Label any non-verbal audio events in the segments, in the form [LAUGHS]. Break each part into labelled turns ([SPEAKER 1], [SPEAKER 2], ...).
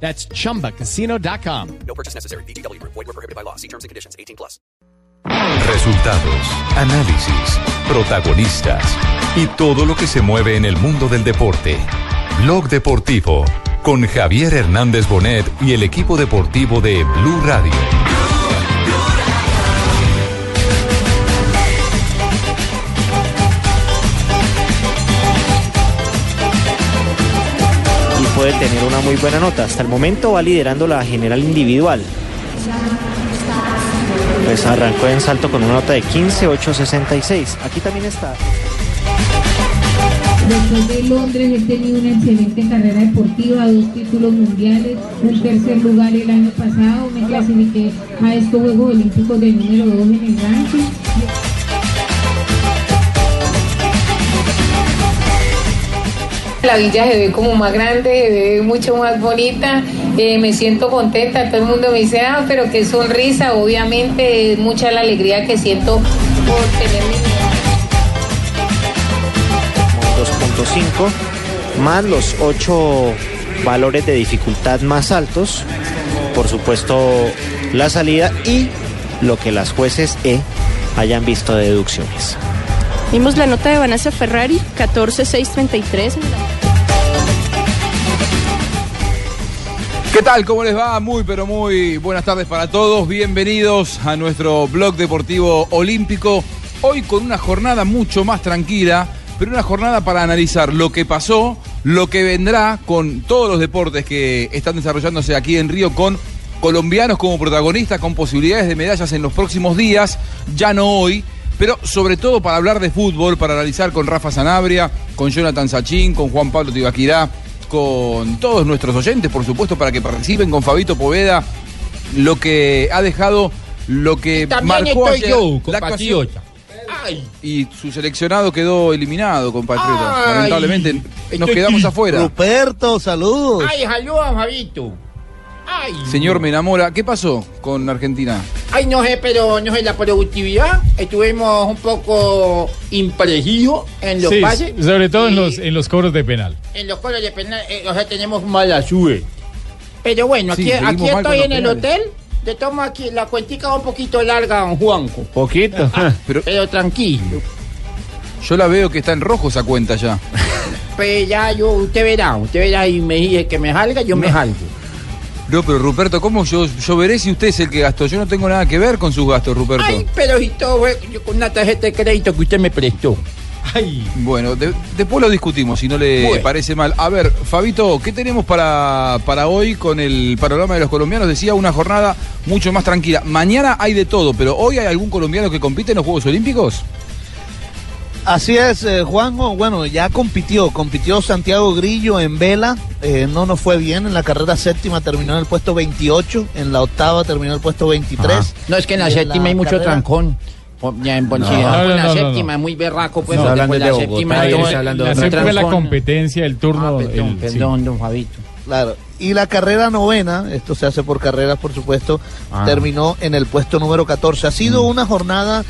[SPEAKER 1] That's chumbacasino.com.
[SPEAKER 2] No purchase necessary. BGW. Void were prohibited by law. See terms and conditions. 18 plus.
[SPEAKER 3] Resultados, análisis, protagonistas y todo lo que se mueve en el mundo del deporte. Blog Deportivo con Javier Hernández Bonet y el equipo deportivo de Blue Radio.
[SPEAKER 4] Puede tener una muy buena nota. Hasta el momento va liderando la general individual. Pues arrancó en salto con una nota de 15.866. Aquí también está.
[SPEAKER 5] Después de Londres he tenido una excelente carrera deportiva, dos títulos mundiales, un tercer lugar el año pasado, me clasifiqué a estos Juegos Olímpicos de número 2 en el ranking. La villa se ve como más grande, se ve mucho más bonita, eh, me siento contenta, todo el mundo me dice, ah, pero qué sonrisa, obviamente es mucha la alegría que siento por tener mi
[SPEAKER 4] 2.5 más los 8 valores de dificultad más altos. Por supuesto, la salida y lo que las jueces E hayan visto de deducciones.
[SPEAKER 6] Vimos la nota de Vanessa Ferrari, 14633.
[SPEAKER 7] ¿Qué tal? ¿Cómo les va? Muy, pero muy buenas tardes para todos. Bienvenidos a nuestro blog deportivo olímpico. Hoy con una jornada mucho más tranquila, pero una jornada para analizar lo que pasó, lo que vendrá con todos los deportes que están desarrollándose aquí en Río con colombianos como protagonistas, con posibilidades de medallas en los próximos días, ya no hoy, pero sobre todo para hablar de fútbol, para analizar con Rafa Sanabria, con Jonathan Sachín, con Juan Pablo Tibaquirá, con todos nuestros oyentes, por supuesto, para que participen con Fabito Poveda, lo que ha dejado, lo que marcó ayer la actuación. Y su seleccionado quedó eliminado, compatriota. Lamentablemente nos quedamos afuera.
[SPEAKER 8] Ruperto, saludos.
[SPEAKER 9] Ay, saludos, Fabito. Ay.
[SPEAKER 7] Señor, me enamora. ¿Qué pasó con Argentina?
[SPEAKER 9] Ay, no sé, pero no sé, la productividad. Estuvimos un poco imprecisos en los
[SPEAKER 10] Sí,
[SPEAKER 9] pases.
[SPEAKER 10] sobre todo en los, en los cobros de penal.
[SPEAKER 9] en los colos de penal. eh, o sea, tenemos mala suerte. Pero bueno,
[SPEAKER 7] Sí,
[SPEAKER 9] aquí, aquí estoy en el hotel. Te tomo aquí, la cuentica va un poquito larga, don Juanco.
[SPEAKER 10] Poquito.
[SPEAKER 7] Pero
[SPEAKER 9] Pero tranquilo.
[SPEAKER 7] yo la veo que está en rojo esa cuenta ya.
[SPEAKER 9] Pues ya yo, usted verá, usted verá y me dice que me salga, yo me salgo.
[SPEAKER 7] No, pero Ruperto, ¿cómo yo, yo veré si usted es el que gastó? Yo no tengo nada que ver con sus gastos, Ruperto.
[SPEAKER 9] Ay, pero si todo yo con una tarjeta de crédito que usted me prestó.
[SPEAKER 7] Bueno, de- después lo discutimos, si no le
[SPEAKER 9] Bueno.
[SPEAKER 7] parece mal. A ver, Fabito, ¿qué tenemos para, para hoy con el panorama de los colombianos? Decía una jornada mucho más tranquila. Mañana hay de todo, pero hoy hay algún colombiano que compite en los Juegos Olímpicos.
[SPEAKER 8] Así es, eh, Juanjo. Bueno, ya compitió. Compitió Santiago Grillo en vela. eh, no nos fue bien. En la carrera séptima terminó en el puesto 28. En la octava terminó en el puesto 23.
[SPEAKER 9] No, es que en la
[SPEAKER 8] Y en
[SPEAKER 9] séptima
[SPEAKER 8] la
[SPEAKER 9] hay mucho
[SPEAKER 8] carrera-
[SPEAKER 9] trancón. Po- Ya en,
[SPEAKER 10] No,
[SPEAKER 9] dejamos
[SPEAKER 10] no,
[SPEAKER 9] en la
[SPEAKER 10] no, no,
[SPEAKER 9] séptima muy berraco, pues.
[SPEAKER 10] No, hablando
[SPEAKER 9] por la
[SPEAKER 10] de
[SPEAKER 9] séptima todo-
[SPEAKER 10] de siempre la
[SPEAKER 9] trancón.
[SPEAKER 10] competencia, el turno.
[SPEAKER 9] Ah, perdón,
[SPEAKER 10] el- sí.
[SPEAKER 9] perdón, don Fabito.
[SPEAKER 8] Claro. Y la carrera novena, esto se hace por carreras, por supuesto,
[SPEAKER 9] Ah.
[SPEAKER 8] terminó en el puesto número 14. Ha sido
[SPEAKER 9] Mm.
[SPEAKER 8] una jornada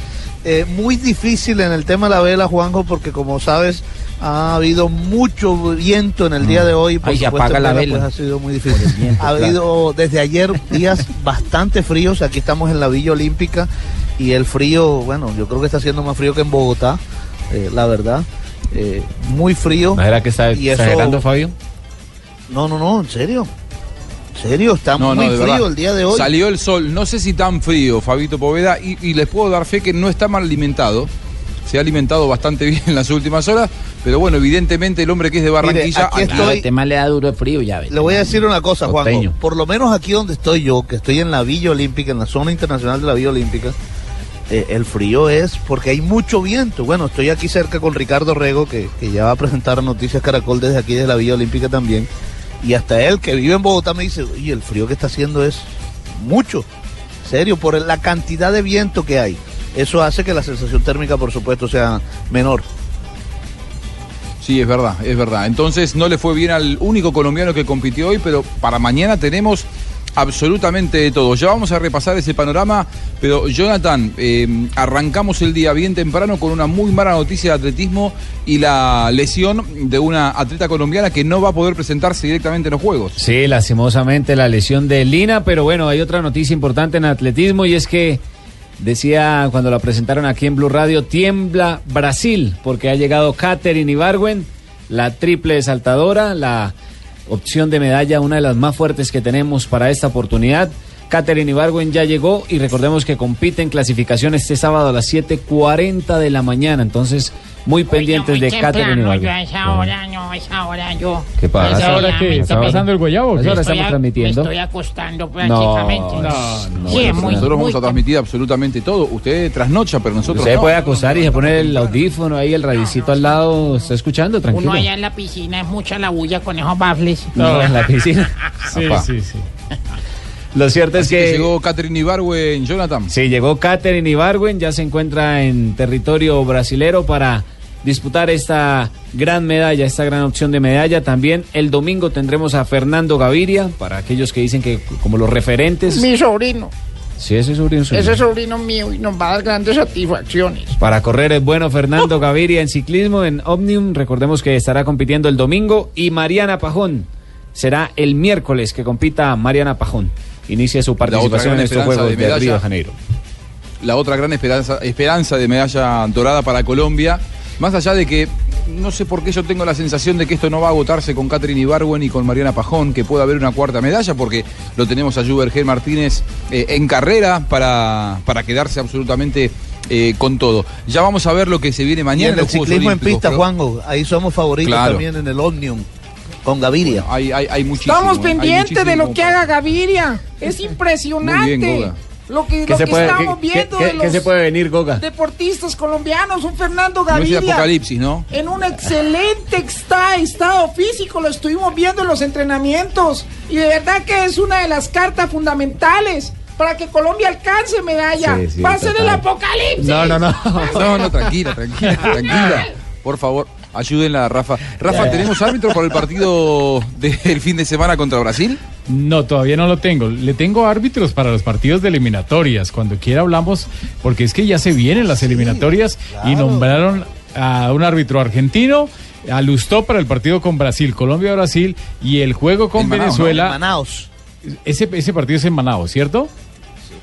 [SPEAKER 8] eh, muy difícil en el tema de la vela, Juanjo, porque como sabes, ha habido mucho viento en el día de hoy. Por
[SPEAKER 9] Ay,
[SPEAKER 8] supuesto,
[SPEAKER 9] apaga la
[SPEAKER 8] vela. Pues ha sido muy difícil.
[SPEAKER 9] viento,
[SPEAKER 8] ha
[SPEAKER 9] claro.
[SPEAKER 8] habido desde ayer días bastante fríos. Aquí estamos en la Villa Olímpica y el frío, bueno, yo creo que está haciendo más frío que en Bogotá, eh, la verdad. Eh, muy frío.
[SPEAKER 10] ¿No será que está
[SPEAKER 8] Y eso-
[SPEAKER 10] exagerando, Fabio?
[SPEAKER 8] No, no, no, en serio. En serio, está
[SPEAKER 7] No,
[SPEAKER 8] muy frío
[SPEAKER 7] verdad.
[SPEAKER 8] el día de hoy.
[SPEAKER 7] Salió el sol, no sé si tan frío, Fabito Poveda, y, y les puedo dar fe que no está mal alimentado. Se ha alimentado bastante [LAUGHS] bien en las últimas horas, pero bueno, evidentemente el hombre que es de Barranquilla.
[SPEAKER 8] aquí estoy-
[SPEAKER 9] el tema le da duro el frío, ya ves.
[SPEAKER 8] Le voy a decir una cosa.
[SPEAKER 9] Costeño.
[SPEAKER 8] Por lo menos aquí donde estoy yo, que estoy en la Villa Olímpica, en la zona internacional de la Villa Olímpica, eh, el frío es porque hay mucho viento. Bueno, estoy aquí cerca con Ricardo Rego, que, que ya va a presentar Noticias Caracol desde aquí, desde la Villa Olímpica también. Y hasta él, que vive en Bogotá, me dice, oye, el frío que está haciendo es mucho. serio, por la cantidad de viento que hay. Eso hace que la sensación térmica, por supuesto, sea menor.
[SPEAKER 7] Sí, es verdad, es verdad. Entonces no le fue bien al único colombiano que compitió hoy, pero para mañana tenemos absolutamente de todo. Ya vamos a repasar ese panorama, pero Jonathan, eh, arrancamos el día bien temprano con una muy mala noticia de atletismo y la lesión de una atleta colombiana que no va a poder presentarse directamente en los Juegos.
[SPEAKER 10] Sí, lastimosamente la lesión de Lina, pero bueno, hay otra noticia importante en atletismo y es que decía cuando la presentaron aquí en Blue Radio, tiembla Brasil, porque ha llegado Katherine Ibargüen, la triple saltadora, la opción de medalla, una de las más fuertes que tenemos para esta oportunidad. Katherine Ibargüen ya llegó y recordemos que compite en clasificación este sábado a las 7.40 de la mañana, entonces muy pendientes de Katherine
[SPEAKER 9] Yo a
[SPEAKER 10] Ibargüen.
[SPEAKER 9] esa hora, no, a esa hora yo.
[SPEAKER 10] ¿Qué pasa?
[SPEAKER 9] Esa
[SPEAKER 10] ¿A esa hora qué? ¿Está pasando el guayabo? ¿A esa hora estamos
[SPEAKER 9] a-
[SPEAKER 10] transmitiendo?
[SPEAKER 9] Me estoy acostando prácticamente.
[SPEAKER 7] No,
[SPEAKER 10] no,
[SPEAKER 9] Sí, muy,
[SPEAKER 7] nosotros vamos a transmitir absolutamente todo. Usted trasnocha, pero nosotros
[SPEAKER 10] Usted
[SPEAKER 7] no.
[SPEAKER 10] puede acostar y se pone el audífono ahí, el radicito al lado, está escuchando, tranquilo.
[SPEAKER 9] Uno allá en la piscina es mucha la bulla con esos bafles.
[SPEAKER 10] No, en la [LAUGHS] piscina.
[SPEAKER 7] Apá.
[SPEAKER 10] sí. Lo cierto es
[SPEAKER 7] Así
[SPEAKER 10] que,
[SPEAKER 7] llegó Catherine Ibargüen, Jonathan.
[SPEAKER 10] sí, llegó Katherine Ibargüen, ya se encuentra en territorio brasilero para disputar esta gran medalla, esta gran opción de medalla. También el domingo tendremos a Fernando Gaviria, para aquellos que dicen que como los referentes.
[SPEAKER 9] Mi sobrino,
[SPEAKER 10] Sí, ese es sobrino suyo.
[SPEAKER 9] ese sobrino mío y nos va a dar grandes satisfacciones.
[SPEAKER 10] Para correr es bueno Fernando Gaviria en ciclismo en Omnium. Recordemos que estará compitiendo el domingo y Mariana Pajón será el miércoles que compita Mariana Pajón. Inicia su participación en estos Juegos
[SPEAKER 7] de
[SPEAKER 10] de, Río de
[SPEAKER 7] medalla.
[SPEAKER 10] Janeiro.
[SPEAKER 7] la otra gran esperanza, esperanza de medalla dorada para Colombia. Más allá de que no sé por qué yo tengo la sensación de que esto no va a agotarse con Catherine Ibargüen y con Mariana Pajón, que pueda haber una cuarta medalla, porque lo tenemos a Jubergen Martínez eh, en carrera para, para quedarse absolutamente eh, con todo. Ya vamos a ver lo que se viene
[SPEAKER 8] Y
[SPEAKER 7] mañana
[SPEAKER 8] en el ciclismo en pista,
[SPEAKER 7] pero
[SPEAKER 8] Juanjo, ahí somos favoritos
[SPEAKER 7] Claro.
[SPEAKER 8] también en el Omnium, con Gaviria.
[SPEAKER 7] Hay, hay, hay muchísimo.
[SPEAKER 9] Estamos
[SPEAKER 7] eh,
[SPEAKER 9] pendientes de lo que haga Gaviria. [LAUGHS] Es impresionante.
[SPEAKER 7] Bien.
[SPEAKER 9] Lo que,
[SPEAKER 10] ¿Qué
[SPEAKER 9] lo
[SPEAKER 10] se
[SPEAKER 9] que
[SPEAKER 10] puede,
[SPEAKER 9] estamos
[SPEAKER 10] qué-
[SPEAKER 9] viendo
[SPEAKER 10] qué-
[SPEAKER 9] de
[SPEAKER 10] qué-
[SPEAKER 9] los
[SPEAKER 10] qué se puede venir, Goga?
[SPEAKER 9] deportistas colombianos, un Fernando
[SPEAKER 7] No
[SPEAKER 9] Gaviria.
[SPEAKER 7] apocalipsis, ¿no?
[SPEAKER 9] En un excelente está- estado físico, lo estuvimos viendo en los entrenamientos. Y de verdad que es una de las cartas fundamentales para que Colombia alcance medalla.
[SPEAKER 10] Sí, sí,
[SPEAKER 9] Va a ser el apocalipsis.
[SPEAKER 10] No, no, no.
[SPEAKER 7] No, no, tranquila, [LAUGHS] tranquila, tranquila. Por favor, ayúdenla a Rafa. Rafa, ¿tenemos árbitro para el partido del fin de semana contra Brasil?
[SPEAKER 11] No, todavía no lo tengo. Le tengo árbitros para los partidos de eliminatorias. Cuando quiera hablamos, porque es que ya se vienen las eliminatorias y nombraron a un árbitro argentino, a Lustó para el partido con Brasil, Colombia-Brasil y el juego con
[SPEAKER 7] En Manaos,
[SPEAKER 8] En
[SPEAKER 11] Venezuela.
[SPEAKER 8] Manaos.
[SPEAKER 11] Ese, ese partido es en Manaus, ¿cierto?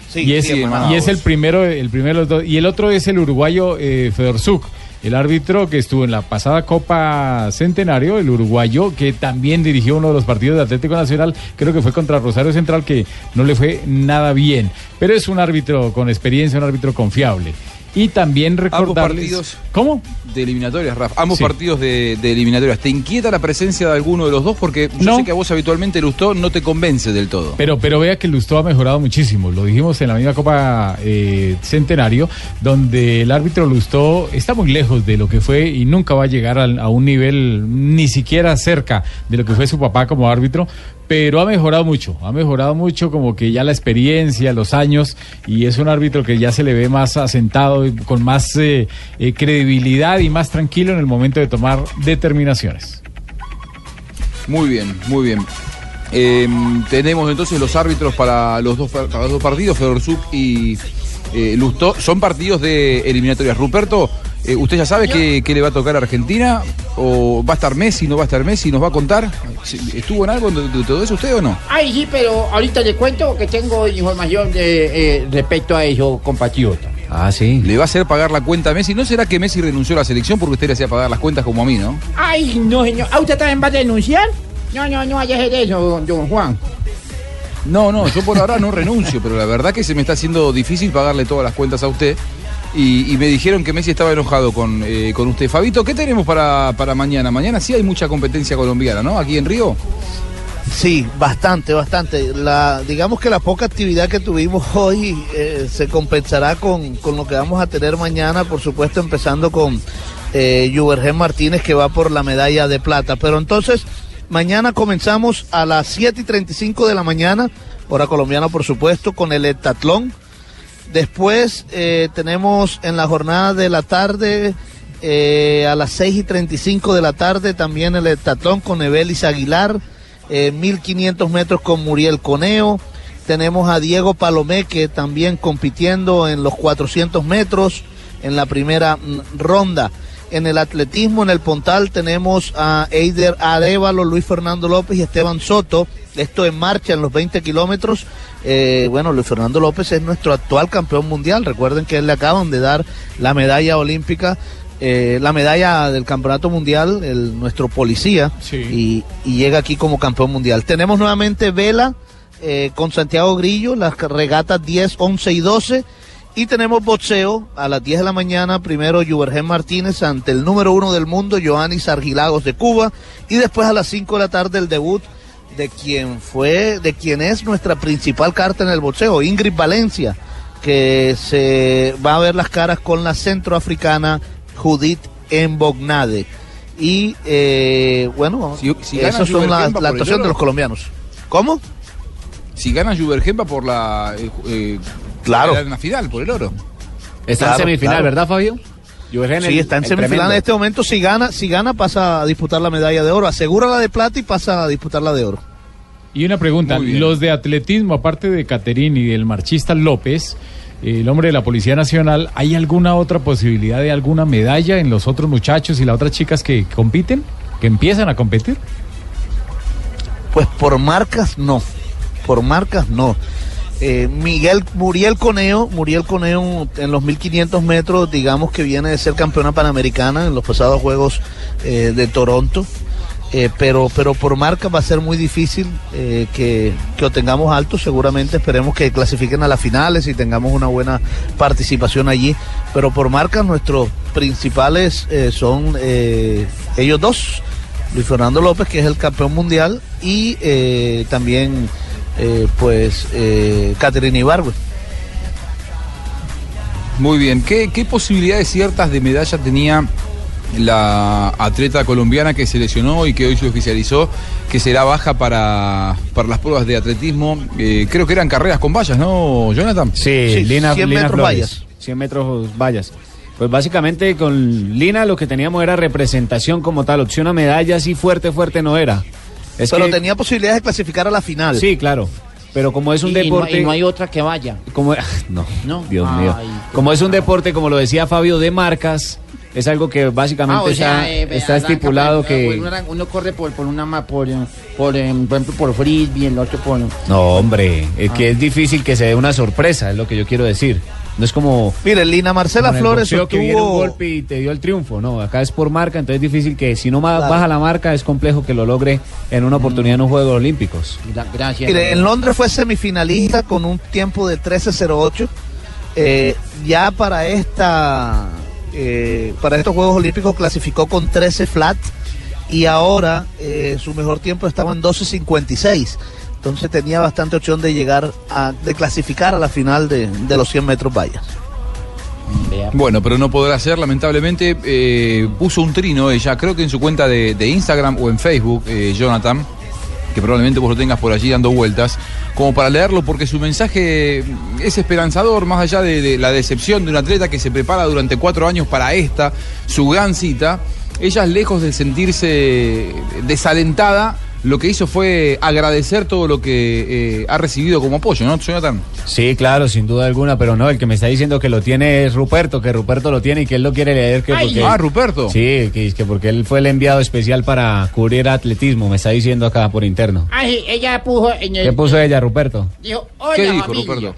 [SPEAKER 8] Sí,
[SPEAKER 11] y es,
[SPEAKER 8] sí, en
[SPEAKER 11] y
[SPEAKER 8] Manaos.
[SPEAKER 11] es el primero, el primero de los dos. Y el otro es el uruguayo eh, Fedorzuk, el árbitro que estuvo en la pasada Copa Centenario, el uruguayo, que también dirigió uno de los partidos de Atlético Nacional, creo que fue contra Rosario Central, que no le fue nada bien. Pero es un árbitro con experiencia, un árbitro confiable. Y también recordarles...
[SPEAKER 7] partidos.
[SPEAKER 11] ¿Cómo?
[SPEAKER 7] De eliminatorias, Rafa. Ambos
[SPEAKER 11] Sí.
[SPEAKER 7] partidos de, de eliminatorias. ¿Te inquieta la presencia de alguno de los dos? Porque yo
[SPEAKER 11] No.
[SPEAKER 7] sé que a vos habitualmente Lustó no te convence del todo.
[SPEAKER 11] Pero, pero vea que Lustó ha mejorado muchísimo. Lo dijimos en la misma Copa eh, Centenario, donde el árbitro Lustó está muy lejos de lo que fue y nunca va a llegar al- a, un nivel ni siquiera cerca de lo que fue su papá como árbitro. Pero ha mejorado mucho, ha mejorado mucho como que ya la experiencia, los años, y es un árbitro que ya se le ve más asentado, con más eh, eh, credibilidad y más tranquilo en el momento de tomar determinaciones.
[SPEAKER 7] Muy bien, muy bien. Eh, tenemos entonces los árbitros para los dos, para los dos partidos, Fedorzuk y eh, Lustó. Son partidos de eliminatorias. Ruperto, eh, ¿usted ya sabe qué, qué le va a tocar a Argentina? ¿O va a estar Messi, no va a estar Messi? ¿Nos va a contar? ¿Sí- ¿Estuvo en algo de, de todo eso usted o no?
[SPEAKER 9] Ay, sí, pero ahorita le cuento que tengo información de, eh, respecto a eso, compatriota.
[SPEAKER 10] Ah, sí.
[SPEAKER 7] ¿Le va a hacer pagar la cuenta a Messi? ¿No será que Messi renunció a la selección porque usted le hacía pagar las cuentas como a mí, no?
[SPEAKER 9] Ay, no, señor. ¿Ah, usted también va a denunciar? No, no, no vaya a hacer eso, don, don Juan.
[SPEAKER 7] No, no, yo por ahora no renuncio, pero la verdad que se me está haciendo difícil pagarle todas las cuentas a usted. Y, me dijeron que Messi estaba enojado con, eh, con usted. Fabito, ¿qué tenemos para, para mañana? Mañana sí hay mucha competencia colombiana, ¿no? Aquí en Río.
[SPEAKER 8] Sí, bastante, bastante. La, digamos que la poca actividad que tuvimos [LAUGHS] hoy eh, se compensará con, con lo que vamos a tener mañana, por supuesto, empezando con eh, Juvergen Martínez, que va por la medalla de plata. Pero entonces, mañana comenzamos a las 7 y 35 de la mañana, hora colombiana por supuesto, con el heptatlón. Después eh, tenemos en la jornada de la tarde, eh, a las 6 y 35 de la tarde, también el heptatlón con Evelis Aguilar, eh, 1500 metros con Muriel Coneo. Tenemos a Diego Palomeque también compitiendo en los 400 metros en la primera mm, ronda. En el atletismo, en el Pontal, tenemos a Eider Arevalo, Luis Fernando López y Esteban Soto. Esto en marcha en los 20 kilómetros. Eh, bueno, Luis Fernando López es nuestro actual campeón mundial. Recuerden que él le acaban de dar la medalla olímpica, eh, la medalla del campeonato mundial, el, nuestro policía, y, y llega aquí como campeón mundial. Tenemos nuevamente vela eh, con Santiago Grillo, las regatas 10, 11 y 12. Y tenemos boxeo a las 10 de la mañana, primero Yubergen Martínez ante el número uno del mundo, Joannis Argilagos de Cuba, y después a las 5 de la tarde el debut de quien fue, de quien es nuestra principal carta en el boxeo, Ingrid Valencia, que se va a ver las caras con la centroafricana Judith Embognade. Y eh, bueno,
[SPEAKER 7] si gana
[SPEAKER 8] esas son la, la actuación de los colombianos. ¿Cómo?
[SPEAKER 7] Si gana Jubergemba por la. eh, eh,
[SPEAKER 8] Claro.
[SPEAKER 7] En la final, por el oro.
[SPEAKER 10] Está
[SPEAKER 8] Claro,
[SPEAKER 10] en semifinal,
[SPEAKER 8] claro.
[SPEAKER 10] ¿verdad, Fabio? Juvergen,
[SPEAKER 8] Sí,
[SPEAKER 10] el-
[SPEAKER 8] está en semifinal en este momento. Si gana, si gana, pasa a disputar la medalla de oro. Asegura la de plata y pasa a disputar la de oro.
[SPEAKER 11] Y una pregunta, los de atletismo, aparte de Caterín y del marchista López, eh, el hombre de la Policía Nacional, ¿hay alguna otra posibilidad de alguna medalla en los otros muchachos y las otras chicas que compiten, que empiezan a competir?
[SPEAKER 8] Pues por marcas no. Por marcas no. Eh, Miguel Muriel Coneo, Muriel Coneo en los 1500 metros, digamos que viene de ser campeona panamericana en los pasados Juegos eh, de Toronto. Eh, pero, pero por marca va a ser muy difícil que, que obtengamos alto. Seguramente esperemos que clasifiquen a las finales y tengamos una buena participación allí. Pero por marcas nuestros principales son ellos dos. Luis Fernando López, que es el campeón mundial, y también, eh, pues, eh, Caterina Ibargüe.
[SPEAKER 7] Muy bien. ¿Qué, qué posibilidades ciertas de medalla tenía la atleta colombiana que se lesionó y que hoy se oficializó que será baja para, para las pruebas de atletismo? Eh, creo que eran carreras con vallas, ¿no, Jonathan?
[SPEAKER 10] Sí, Lina,
[SPEAKER 8] 100
[SPEAKER 10] Lina
[SPEAKER 8] metros
[SPEAKER 10] Flores.
[SPEAKER 8] vallas.
[SPEAKER 10] 100 metros vallas. Pues básicamente con Lina lo que teníamos era representación como tal, opción a medalla, así fuerte, fuerte no era. Es
[SPEAKER 8] pero
[SPEAKER 10] que-
[SPEAKER 8] tenía posibilidades de clasificar a la final.
[SPEAKER 10] Sí, claro. Pero como es un
[SPEAKER 9] Y- y no-
[SPEAKER 10] deporte.
[SPEAKER 9] y no hay otra que vaya.
[SPEAKER 10] Como, [LAUGHS] no,
[SPEAKER 9] No.
[SPEAKER 10] Dios
[SPEAKER 9] Ay,
[SPEAKER 10] mío. Como es un deporte, como lo decía Fabio, de marcas, es algo que básicamente
[SPEAKER 9] Ah, o sea,
[SPEAKER 10] está,
[SPEAKER 9] eh,
[SPEAKER 10] está
[SPEAKER 9] arranca,
[SPEAKER 10] estipulado que.
[SPEAKER 9] Uno, corre por, por una por, eh, por, eh, por ejemplo, por frisbee, el otro por...
[SPEAKER 10] No, hombre, es
[SPEAKER 9] Ah.
[SPEAKER 10] que es difícil que se dé una sorpresa, es lo que yo quiero decir. No es como.
[SPEAKER 8] Mire, Lina Marcela
[SPEAKER 10] como
[SPEAKER 8] Flores
[SPEAKER 10] boxeo que viene un
[SPEAKER 8] obtuvo-
[SPEAKER 10] golpe y te dio el triunfo. No, acá es por marca, entonces es difícil que si no
[SPEAKER 8] Claro.
[SPEAKER 10] baja la marca, es complejo que lo logre en una oportunidad en los Juegos Olímpicos.
[SPEAKER 9] Gracias.
[SPEAKER 8] Mire, en Londres fue semifinalista con un tiempo de 13.08. Eh, ya para esta eh, para estos Juegos Olímpicos clasificó con 13 flat y ahora eh, su mejor tiempo estaba en 12.56. Entonces tenía bastante opción de llegar a de clasificar a la final de, de los 100 metros vallas.
[SPEAKER 7] Bueno, pero no podrá ser, lamentablemente. eh, puso un trino ella, creo que en su cuenta de, de Instagram o en Facebook, eh, Jonathan, que probablemente vos lo tengas por allí dando vueltas, como para leerlo, porque su mensaje es esperanzador, más allá de, de la decepción de un atleta que se prepara durante cuatro años para esta, su gran cita. Ella, lejos de sentirse desalentada, lo que hizo fue agradecer todo lo que eh, ha recibido como apoyo, ¿no, Jonathan?
[SPEAKER 10] Sí, claro, sin duda alguna, pero no, el que me está diciendo que lo tiene es Ruperto, que Ruperto lo tiene y que él lo quiere leer. Que
[SPEAKER 7] Ay.
[SPEAKER 10] porque,
[SPEAKER 7] Ah, Ruperto.
[SPEAKER 10] Sí, que, que porque él fue el enviado especial para cubrir atletismo, me está diciendo acá por interno.
[SPEAKER 9] Ay, ella puso en el...
[SPEAKER 10] ¿Qué puso ella, Ruperto?
[SPEAKER 9] Dijo, hola,
[SPEAKER 10] ¿Qué dijo,
[SPEAKER 9] familia.
[SPEAKER 10] Ruperto?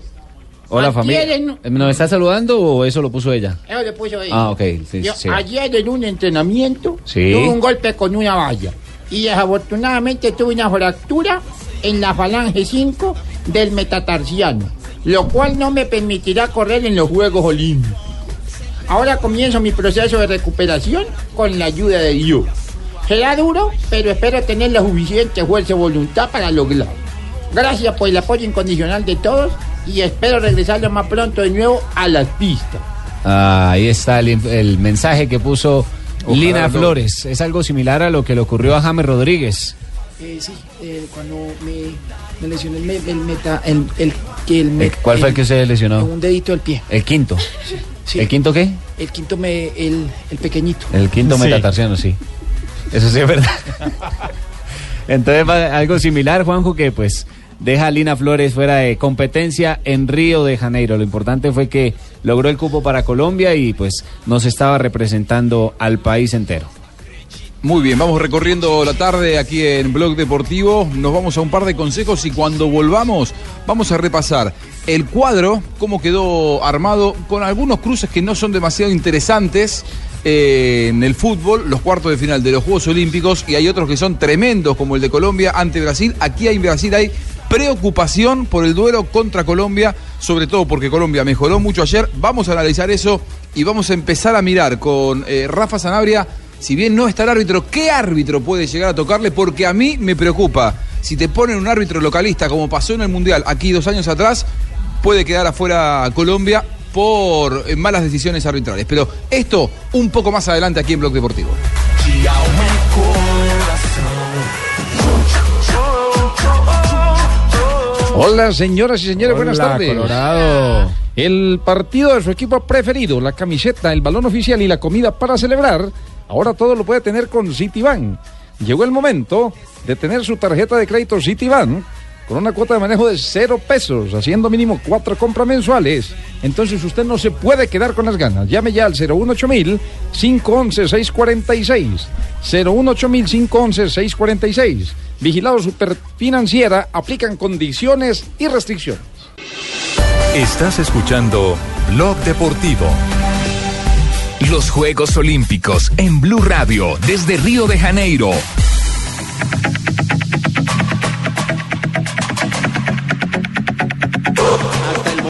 [SPEAKER 10] Hola, familia.
[SPEAKER 9] En-
[SPEAKER 10] ¿Nos está saludando o eso lo puso ella?
[SPEAKER 9] Eso le puso ella.
[SPEAKER 10] Ah, ok, sí.
[SPEAKER 9] Ayer en un entrenamiento
[SPEAKER 10] Sí.
[SPEAKER 9] tuve un golpe con una valla y desafortunadamente tuve una fractura en la falange 5 del metatarsiano, lo cual no me permitirá correr en los Juegos Olímpicos. Ahora comienzo mi proceso de recuperación con la ayuda de Dios. Será duro, pero espero tener la suficiente fuerza y voluntad para lograrlo. Gracias por el apoyo incondicional de todos y espero regresar lo más pronto de nuevo a las pistas.
[SPEAKER 10] Ah, ahí está el mensaje que puso
[SPEAKER 9] Ojalá
[SPEAKER 10] Lina
[SPEAKER 9] no.
[SPEAKER 10] Flores. Es algo similar a lo que le ocurrió a James Rodríguez.
[SPEAKER 9] Eh, sí, eh, cuando me, me lesioné el, me- el meta, el, el, que el
[SPEAKER 10] Eh, ¿Cuál fue el que se lesionó?
[SPEAKER 9] Un dedito del pie.
[SPEAKER 10] El quinto.
[SPEAKER 9] sí.
[SPEAKER 10] ¿El quinto qué?
[SPEAKER 9] El quinto me, el, el pequeñito.
[SPEAKER 10] El quinto
[SPEAKER 9] Sí.
[SPEAKER 10] metatarsiano, sí. Eso sí es verdad. [LAUGHS] Entonces va algo similar, Juanjo, que pues deja a Lina Flores fuera de competencia en Río de Janeiro. Lo importante fue que logró el cupo para Colombia y pues nos estaba representando al país entero.
[SPEAKER 7] Muy bien, vamos recorriendo la tarde aquí en Blog Deportivo. Nos vamos a un par de consejos y cuando volvamos vamos a repasar el cuadro, cómo quedó armado, con algunos cruces que no son demasiado interesantes eh, en el fútbol, los cuartos de final de los Juegos Olímpicos y hay otros que son tremendos como el de Colombia ante Brasil. Aquí en Brasil hay preocupación por el duelo contra Colombia, sobre todo porque Colombia mejoró mucho ayer. Vamos a analizar eso y vamos a empezar a mirar con eh, Rafa Sanabria si bien no está el árbitro, ¿qué árbitro puede llegar a tocarle? Porque a mí me preocupa. Si te ponen un árbitro localista, como pasó en el Mundial aquí dos años atrás, puede quedar afuera Colombia por eh, malas decisiones arbitrales. Pero esto un poco más adelante aquí en Blog Deportivo.
[SPEAKER 12] Hola, señoras y señores, buenas tardes.
[SPEAKER 11] Colorado.
[SPEAKER 12] El partido de su equipo preferido, la camiseta, el balón oficial y la comida para celebrar, ahora todo lo puede tener con Citibank. Llegó el momento de tener su tarjeta de crédito Citibank con una cuota de manejo de cero pesos, haciendo mínimo cuatro compras mensuales. Entonces usted no se puede quedar con las ganas. Llame ya al 018000 511 646. 018000 511 646. Vigilado Superfinanciera, aplican condiciones y restricciones.
[SPEAKER 3] Estás escuchando Blog Deportivo.
[SPEAKER 13] Los Juegos Olímpicos en Blue Radio desde Río de Janeiro.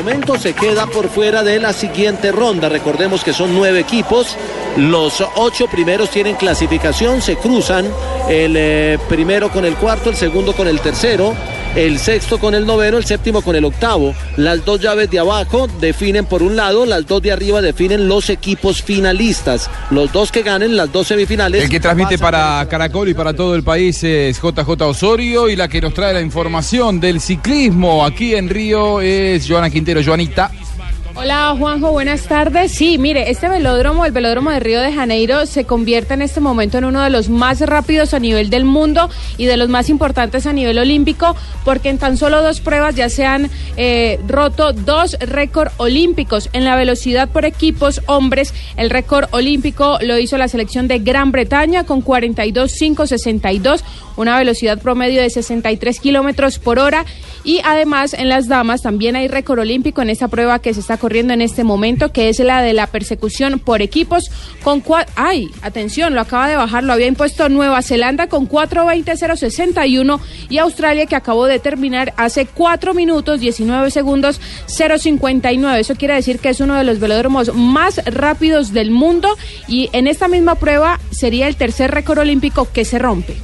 [SPEAKER 14] Momento se queda por fuera de la siguiente ronda. Recordemos que son nueve equipos. Los ocho primeros tienen clasificación, se cruzan el eh, primero con el cuarto, el segundo con el tercero, el sexto con el noveno, el séptimo con el octavo. Las dos llaves de abajo definen por un lado, las dos de arriba definen los equipos finalistas. Los dos que ganen las dos semifinales.
[SPEAKER 7] El que transmite para Caracol y para todo el país es JJ Osorio y la que nos trae la información del ciclismo aquí en Río es Joana Quintero. Joanita.
[SPEAKER 15] Hola Juanjo, buenas tardes. Sí, mire, este velódromo, el velódromo de Río de Janeiro, se convierte en este momento en uno de los más rápidos a nivel del mundo y de los más importantes a nivel olímpico, porque en tan solo dos pruebas ya se han eh, roto dos récords olímpicos. En la velocidad por equipos hombres, el récord olímpico lo hizo la selección de Gran Bretaña con 42.562, una velocidad promedio de 63 kilómetros por hora. Y además en las damas también hay récord olímpico en esta prueba que se está corriendo en este momento, que es la de la persecución por equipos con cua- ay, atención, lo acaba de bajar, lo había impuesto Nueva Zelanda con 4.20.061 y Australia que acabó de terminar hace 4 minutos 19 segundos 0.59. Eso quiere decir que es uno de los velódromos más rápidos del mundo y en esta misma prueba sería el tercer récord olímpico que se rompe.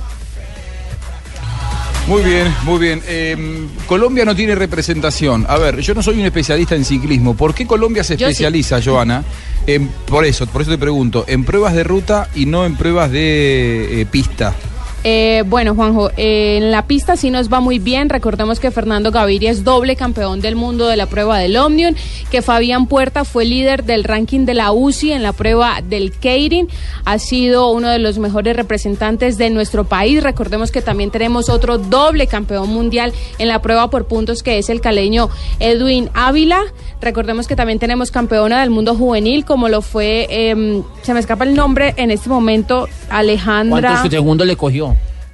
[SPEAKER 7] Muy bien, muy bien. Eh, Colombia no tiene representación. A ver, yo no soy un especialista en ciclismo. ¿Por qué Colombia se
[SPEAKER 15] Yo sí.
[SPEAKER 7] especializa, Joana? En- por eso, por eso te pregunto, en pruebas de ruta y no en pruebas de eh, pista.
[SPEAKER 15] Eh, bueno, Juanjo, eh, en la pista sí nos va muy bien. Recordemos que Fernando Gaviria es doble campeón del mundo de la prueba del Omnium, que Fabián Puerta fue líder del ranking de la UCI en la prueba del Keirin. Ha sido uno de los mejores representantes de nuestro país. Recordemos que también tenemos otro doble campeón mundial en la prueba por puntos, que es el caleño Edwin Ávila. Recordemos que también tenemos campeona del mundo juvenil, como lo fue, em, se me escapa el nombre en este momento, Alejandra.
[SPEAKER 9] ¿Cuántos segundos le cogió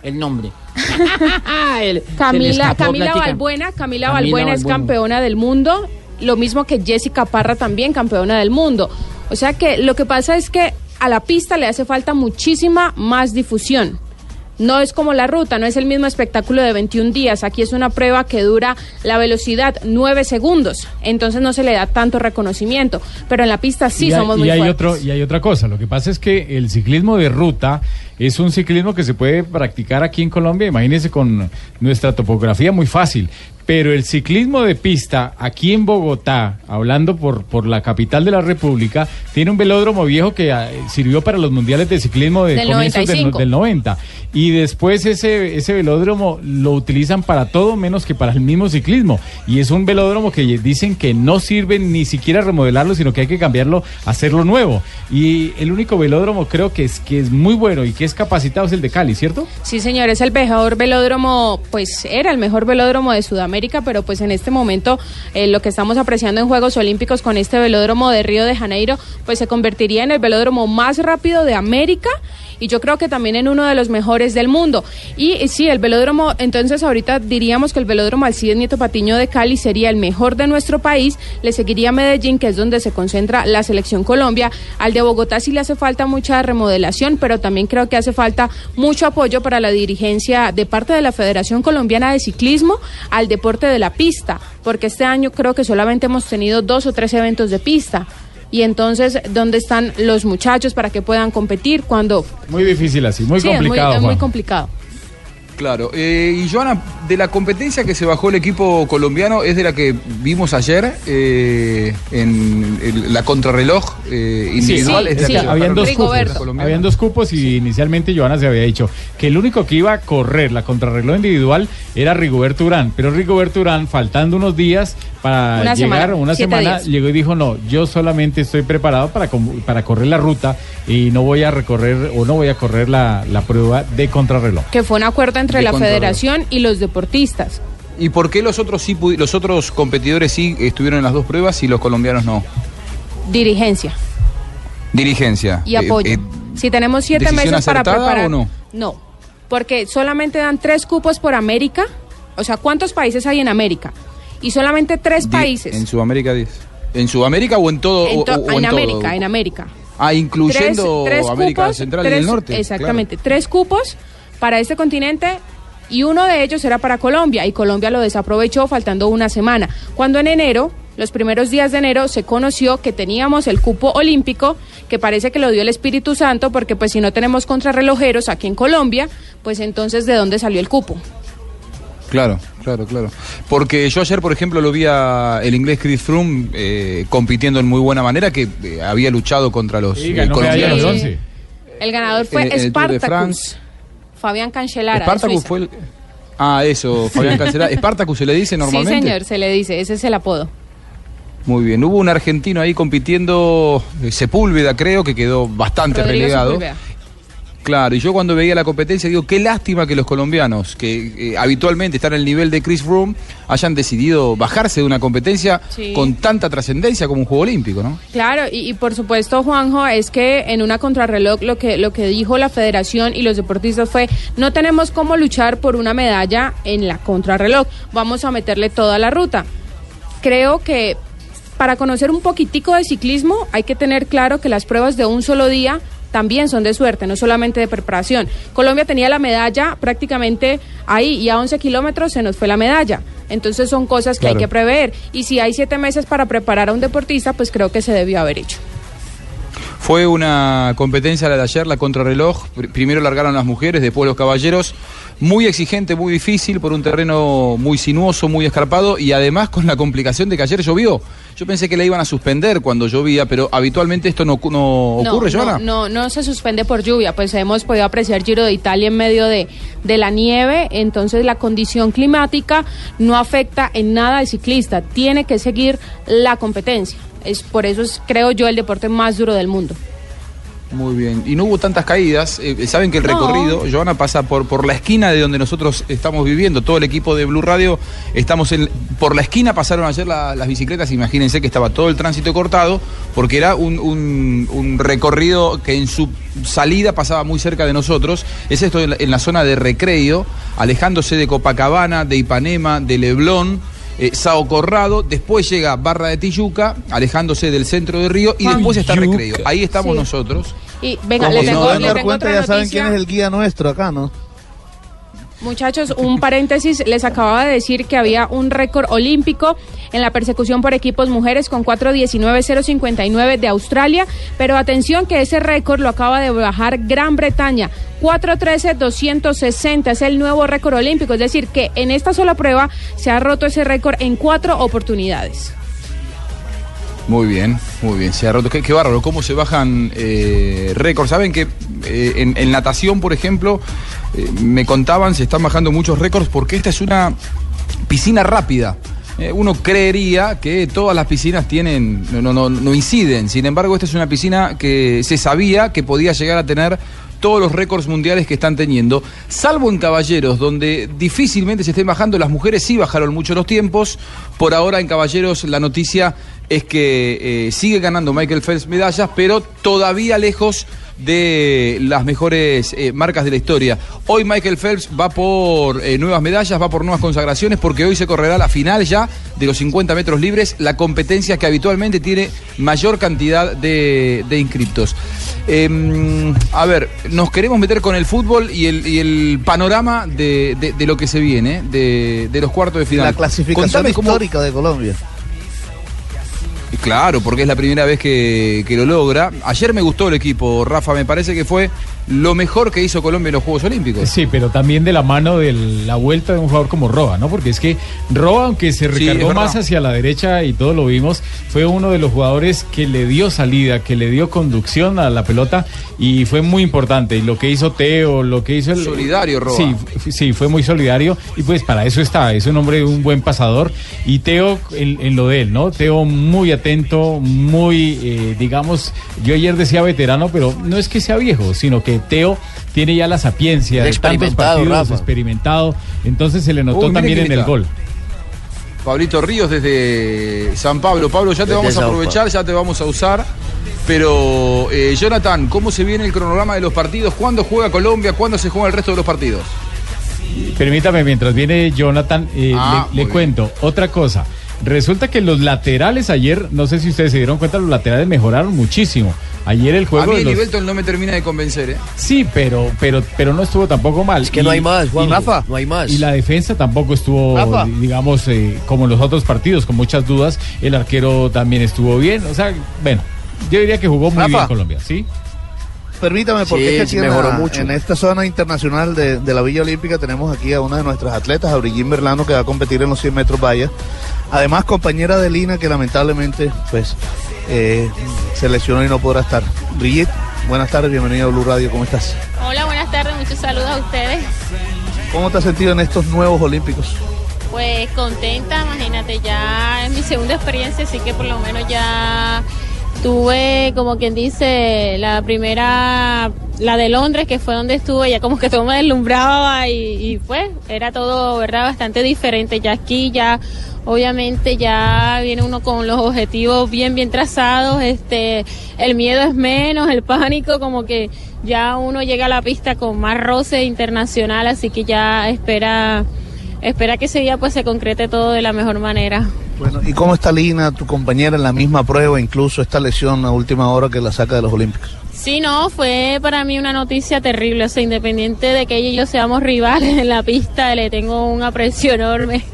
[SPEAKER 9] el nombre? [LAUGHS] El-
[SPEAKER 15] Camila, Camila. Balbuena, Camila
[SPEAKER 9] Camila
[SPEAKER 15] Balbuena es campeona del mundo, lo mismo que Jessica Parra también campeona del mundo. O sea que lo que pasa es que a la pista le hace falta muchísima más difusión. No es como la ruta, no es el mismo espectáculo de 21 días. Aquí es una prueba que dura la velocidad 9 segundos, entonces no se le da tanto reconocimiento. Pero en la pista sí
[SPEAKER 11] y hay,
[SPEAKER 15] somos
[SPEAKER 11] y
[SPEAKER 15] muy
[SPEAKER 11] hay
[SPEAKER 15] fuertes.
[SPEAKER 11] otro y hay otra cosa. Lo que pasa es que el ciclismo de ruta es un ciclismo que se puede practicar aquí en Colombia, imagínense con nuestra topografía muy fácil. Pero el ciclismo de pista aquí en Bogotá, hablando por, por la capital de la República, tiene un velódromo viejo que ah, sirvió para los mundiales de ciclismo de
[SPEAKER 15] Del
[SPEAKER 11] comienzos del,
[SPEAKER 15] 95.
[SPEAKER 11] del 90. Y después ese, ese velódromo lo utilizan para todo menos que para el mismo ciclismo. Y es un velódromo que dicen que no sirve ni siquiera remodelarlo, sino que hay que cambiarlo, hacerlo nuevo. Y el único velódromo creo que es, que es muy bueno y que es capacitado es el de Cali, ¿cierto?
[SPEAKER 15] Sí, señor, es el mejor velódromo, pues era el mejor velódromo de Sudamérica, pero pues en este momento eh, lo que estamos apreciando en Juegos Olímpicos con este velódromo de Río de Janeiro, pues se convertiría en el velódromo más rápido de América y yo creo que también en uno de los mejores del mundo. Y eh, sí, el velódromo, entonces ahorita diríamos que el velódromo Alcides Nieto Patiño de Cali sería el mejor de nuestro país, le seguiría Medellín, que es donde se concentra la selección Colombia, al de Bogotá sí le hace falta mucha remodelación, pero también creo que hace falta mucho apoyo para la dirigencia de parte de la Federación Colombiana de Ciclismo. Al deporte de la pista, porque este año creo que solamente hemos tenido dos o tres eventos de pista. Y entonces, ¿dónde están los muchachos para que puedan competir cuando
[SPEAKER 11] Muy difícil así, muy
[SPEAKER 15] Sí, es
[SPEAKER 11] complicado.
[SPEAKER 15] es muy complicado.
[SPEAKER 7] Claro, eh, y Joana, de la competencia que se bajó el equipo colombiano, es de la que vimos ayer eh, en el- la contrarreloj eh, individual.
[SPEAKER 11] Sí,
[SPEAKER 7] es de la
[SPEAKER 11] sí,
[SPEAKER 7] que
[SPEAKER 11] habían dos cupos. Habían dos cupos y inicialmente Joana se había dicho que el único que iba a correr la contrarreloj individual era Rigoberto Urán, pero Rigoberto Urán, faltando unos días para
[SPEAKER 15] Una
[SPEAKER 11] llegar,
[SPEAKER 15] semana,
[SPEAKER 11] una semana,
[SPEAKER 15] días.
[SPEAKER 11] llegó y dijo, no, yo solamente estoy preparado para, com- para correr la ruta y no voy a recorrer o no voy a correr la, la prueba de contrarreloj.
[SPEAKER 15] Que fue un acuerdo entre
[SPEAKER 7] De
[SPEAKER 15] la
[SPEAKER 7] contrarreloj.
[SPEAKER 15] federación y los deportistas.
[SPEAKER 7] ¿Y por qué los otros sí los otros competidores sí estuvieron en las dos pruebas y los colombianos no?
[SPEAKER 15] Dirigencia
[SPEAKER 7] Dirigencia.
[SPEAKER 15] y
[SPEAKER 7] Eh,
[SPEAKER 15] apoyo.
[SPEAKER 7] eh,
[SPEAKER 15] si tenemos siete
[SPEAKER 7] ¿decisión
[SPEAKER 15] meses para preparar.
[SPEAKER 7] o no?
[SPEAKER 15] No, porque solamente dan tres cupos por América. O sea, ¿cuántos países hay en América? Y solamente tres países.
[SPEAKER 7] En Sudamérica 10. ¿En Sudamérica o en todo?
[SPEAKER 15] En
[SPEAKER 7] o-
[SPEAKER 15] to-
[SPEAKER 7] o- o
[SPEAKER 15] en
[SPEAKER 7] en todo?
[SPEAKER 15] América, en América.
[SPEAKER 7] Ah, incluyendo
[SPEAKER 15] Tres- tres
[SPEAKER 7] América
[SPEAKER 15] cupos,
[SPEAKER 7] Central y
[SPEAKER 15] tres-
[SPEAKER 7] del Norte.
[SPEAKER 15] Exactamente, tres cupos para este continente y uno de ellos era para Colombia y Colombia lo desaprovechó faltando una semana. Cuando en enero, los primeros días de enero, se conoció que teníamos el cupo olímpico, que parece que lo dio el Espíritu Santo, porque pues si no tenemos contrarrelojeros aquí en Colombia, pues entonces ¿de dónde salió el cupo?
[SPEAKER 7] Claro, claro, claro. Porque yo ayer, por ejemplo, lo vi a el inglés Chris Froome eh, compitiendo en muy buena manera, que eh, había luchado contra los
[SPEAKER 11] Sí,
[SPEAKER 7] eh, colombianos.
[SPEAKER 15] El ganador fue
[SPEAKER 7] En- en el Tour de
[SPEAKER 15] Spartacus,
[SPEAKER 7] France.
[SPEAKER 15] Fabián Cancelara. de
[SPEAKER 7] Spartacus
[SPEAKER 15] Suiza.
[SPEAKER 7] fue el... Ah, eso, Fabián [LAUGHS] Cancelara. Spartacus se le dice normalmente.
[SPEAKER 15] Sí, señor, se le dice, ese es el apodo.
[SPEAKER 7] Muy bien. Hubo un argentino ahí compitiendo, eh, Sepúlveda creo, que quedó bastante
[SPEAKER 15] Rodrigo
[SPEAKER 7] relegado.
[SPEAKER 15] Sepúlveda.
[SPEAKER 7] Claro, y yo cuando veía la competencia digo, qué lástima que los colombianos, que eh, habitualmente están al nivel de Chris Froome, hayan decidido bajarse de una competencia
[SPEAKER 15] Sí.
[SPEAKER 7] con tanta trascendencia como un Juego Olímpico, ¿no?
[SPEAKER 15] Claro, y, y por supuesto, Juanjo, es que en una contrarreloj lo que, lo que dijo la federación y los deportistas fue, no tenemos cómo luchar por una medalla en la contrarreloj, vamos a meterle toda la ruta. Creo que para conocer un poquitico de ciclismo hay que tener claro que las pruebas de un solo día también son de suerte, no solamente de preparación. Colombia tenía la medalla prácticamente ahí y a 11 kilómetros se nos fue la medalla. Entonces son cosas que
[SPEAKER 7] Claro.
[SPEAKER 15] hay que prever. Y si hay siete meses para preparar a un deportista, pues creo que se debió haber hecho.
[SPEAKER 7] Fue una competencia la de ayer, la contrarreloj. Pr- Primero largaron las mujeres, después los caballeros. Muy exigente, muy difícil, por un terreno muy sinuoso, muy escarpado y además con la complicación de que ayer llovió. Yo pensé que la iban a suspender cuando llovía, pero habitualmente esto no, no ocurre,
[SPEAKER 15] no,
[SPEAKER 7] Joana.
[SPEAKER 15] no, no se suspende por lluvia, pues hemos podido apreciar Giro de Italia en medio de, de la nieve, entonces la condición climática no afecta en nada al ciclista, tiene que seguir la competencia. Es por eso es, creo yo, el deporte más duro del mundo.
[SPEAKER 7] Muy bien. Y no hubo tantas caídas. Eh, Saben que el
[SPEAKER 15] No.
[SPEAKER 7] recorrido, Joana, pasa por, por la esquina de donde nosotros estamos viviendo. Todo el equipo de Blue Radio estamos en. Por la esquina pasaron ayer la- las bicicletas. Imagínense que estaba todo el tránsito cortado, porque era un, un- un recorrido que en su salida pasaba muy cerca de nosotros. Es esto en la, en la zona de recreo, alejándose de Copacabana, de Ipanema, de Leblón. Eh, Sao Corrado, después llega Barra de Tijuca, alejándose del centro de Río, y
[SPEAKER 15] Juan.
[SPEAKER 7] después está. Recreo. Ahí estamos
[SPEAKER 15] Sí.
[SPEAKER 7] nosotros.
[SPEAKER 15] Y venga,
[SPEAKER 8] Como
[SPEAKER 15] le
[SPEAKER 8] si
[SPEAKER 15] tengo,
[SPEAKER 8] no dan
[SPEAKER 15] tengo
[SPEAKER 8] cuenta,
[SPEAKER 15] otra
[SPEAKER 8] ya saben quién es el guía nuestro acá, ¿no?
[SPEAKER 15] Muchachos, un paréntesis, les acababa de decir que había un récord olímpico en la persecución por equipos mujeres con 4.19.059 de Australia, pero atención que ese récord lo acaba de bajar Gran Bretaña, 4.13.260 es el nuevo récord olímpico, es decir, que en esta sola prueba se ha roto ese récord en cuatro oportunidades.
[SPEAKER 7] Muy bien, muy bien. Se ha roto. Qué, bárbaro, cómo se bajan eh, récords. Saben que eh, en natación, por ejemplo, eh, me contaban, se están bajando muchos récords porque esta es una piscina rápida. Eh, uno creería que todas las piscinas tienen, no, no, no, inciden. Sin embargo, esta es una piscina que se sabía que podía llegar a tener todos los récords mundiales que están teniendo, salvo en caballeros, donde difícilmente se estén bajando, las mujeres sí bajaron mucho los tiempos, por ahora en caballeros la noticia es que eh, sigue ganando Michael Phelps medallas, pero todavía lejos de las mejores eh, marcas de la historia. Hoy Michael Phelps va por eh, nuevas medallas, va por nuevas consagraciones, porque hoy se correrá la final ya de los 50 metros libres, la competencia que habitualmente tiene mayor cantidad de, de inscriptos. Eh, a ver, nos queremos meter con el fútbol y el, y el panorama de, de- de lo que se viene, de, los cuartos de final.
[SPEAKER 8] La clasificación
[SPEAKER 7] Contame cómo-
[SPEAKER 8] histórica de Colombia.
[SPEAKER 7] Claro, porque es la primera vez que, que lo logra. Ayer me gustó el equipo, Rafa, me parece que fue lo mejor que hizo Colombia en los Juegos Olímpicos.
[SPEAKER 11] Sí, pero también de la mano de la vuelta de un jugador como Roa, ¿no? Porque es que Roa, aunque se recargó más hacia la derecha y todo lo vimos, fue uno de los jugadores que le dio salida, que le dio conducción a la pelota y fue muy importante. Y lo que hizo Teo, lo que hizo el.
[SPEAKER 7] Solidario, Roa.
[SPEAKER 11] Sí, sí, fue muy solidario y pues para eso está, es un hombre, un buen pasador. Y Teo en, en lo de él, ¿no? Teo muy atento, muy, eh, digamos, yo ayer decía veterano, pero no es que sea viejo, sino que Teo tiene ya la sapiencia de tantos
[SPEAKER 14] Experimentado,
[SPEAKER 11] partidos,
[SPEAKER 14] Rafa.
[SPEAKER 11] experimentado, entonces se le notó
[SPEAKER 7] Uy,
[SPEAKER 11] también en el gol.
[SPEAKER 7] Pablito Ríos desde San Pablo. Pablo, ya te
[SPEAKER 14] Desde
[SPEAKER 7] vamos a aprovechar, ya te vamos a usar. Pero, eh, Jonathan, ¿cómo se viene el cronograma de los partidos? ¿Cuándo juega Colombia? ¿Cuándo se juega el resto de los partidos?
[SPEAKER 11] Permítame, mientras viene Jonathan, eh,
[SPEAKER 7] Ah,
[SPEAKER 11] le, le
[SPEAKER 7] muy
[SPEAKER 11] cuento otra cosa. Resulta que los laterales ayer, no sé si ustedes se dieron cuenta, los laterales mejoraron muchísimo. Ayer el
[SPEAKER 7] A
[SPEAKER 11] juego
[SPEAKER 7] mí
[SPEAKER 11] de
[SPEAKER 7] el
[SPEAKER 11] los...
[SPEAKER 7] Ibelton no me termina de convencer, ¿eh?
[SPEAKER 11] Sí, pero, pero, pero no estuvo tampoco mal.
[SPEAKER 14] Es que no hay más, Juanjo,
[SPEAKER 11] Rafa,
[SPEAKER 14] no hay más.
[SPEAKER 11] Y la defensa tampoco estuvo,
[SPEAKER 14] Rafa.
[SPEAKER 11] digamos, eh, como en los otros partidos, con muchas dudas. El arquero también estuvo bien. O sea, bueno, yo diría que jugó muy
[SPEAKER 8] Rafa.
[SPEAKER 11] bien Colombia, ¿sí?
[SPEAKER 8] Permítame, porque
[SPEAKER 14] Sí,
[SPEAKER 8] es que
[SPEAKER 14] sí,
[SPEAKER 8] en,
[SPEAKER 14] mejoró
[SPEAKER 8] la-
[SPEAKER 14] mucho.
[SPEAKER 8] en esta zona internacional de, de la Villa Olímpica tenemos aquí a una de nuestras atletas, a Brigitte Berlano, que va a competir en los 100 metros vallas. Además, compañera de Lina, que lamentablemente pues eh, se lesionó y no podrá estar. Brigitte, buenas tardes, bienvenida a Blue Radio, ¿cómo estás?
[SPEAKER 16] Hola, buenas tardes, muchos saludos a ustedes.
[SPEAKER 8] ¿Cómo te has sentido en estos nuevos Olímpicos?
[SPEAKER 16] Pues contenta, imagínate, ya es mi segunda experiencia, así que por lo menos ya tuve, como quien dice, la primera, la de Londres, que fue donde estuve, ya como que todo me deslumbraba y, y pues era todo, ¿verdad? Bastante diferente. Ya aquí, ya obviamente ya viene uno con los objetivos bien, bien trazados, este, el miedo es menos, el pánico como que ya uno llega a la pista con más roce internacional, así que ya espera, espera que ese día pues se concrete todo de la mejor manera.
[SPEAKER 8] Bueno, ¿y cómo está Lina, tu compañera en la misma prueba, incluso esta lesión a última hora que la saca de los Olímpicos?
[SPEAKER 16] Sí, no, fue para mí una noticia terrible, o sea, independiente de que ella y yo seamos rivales en la pista, le tengo un aprecio enorme,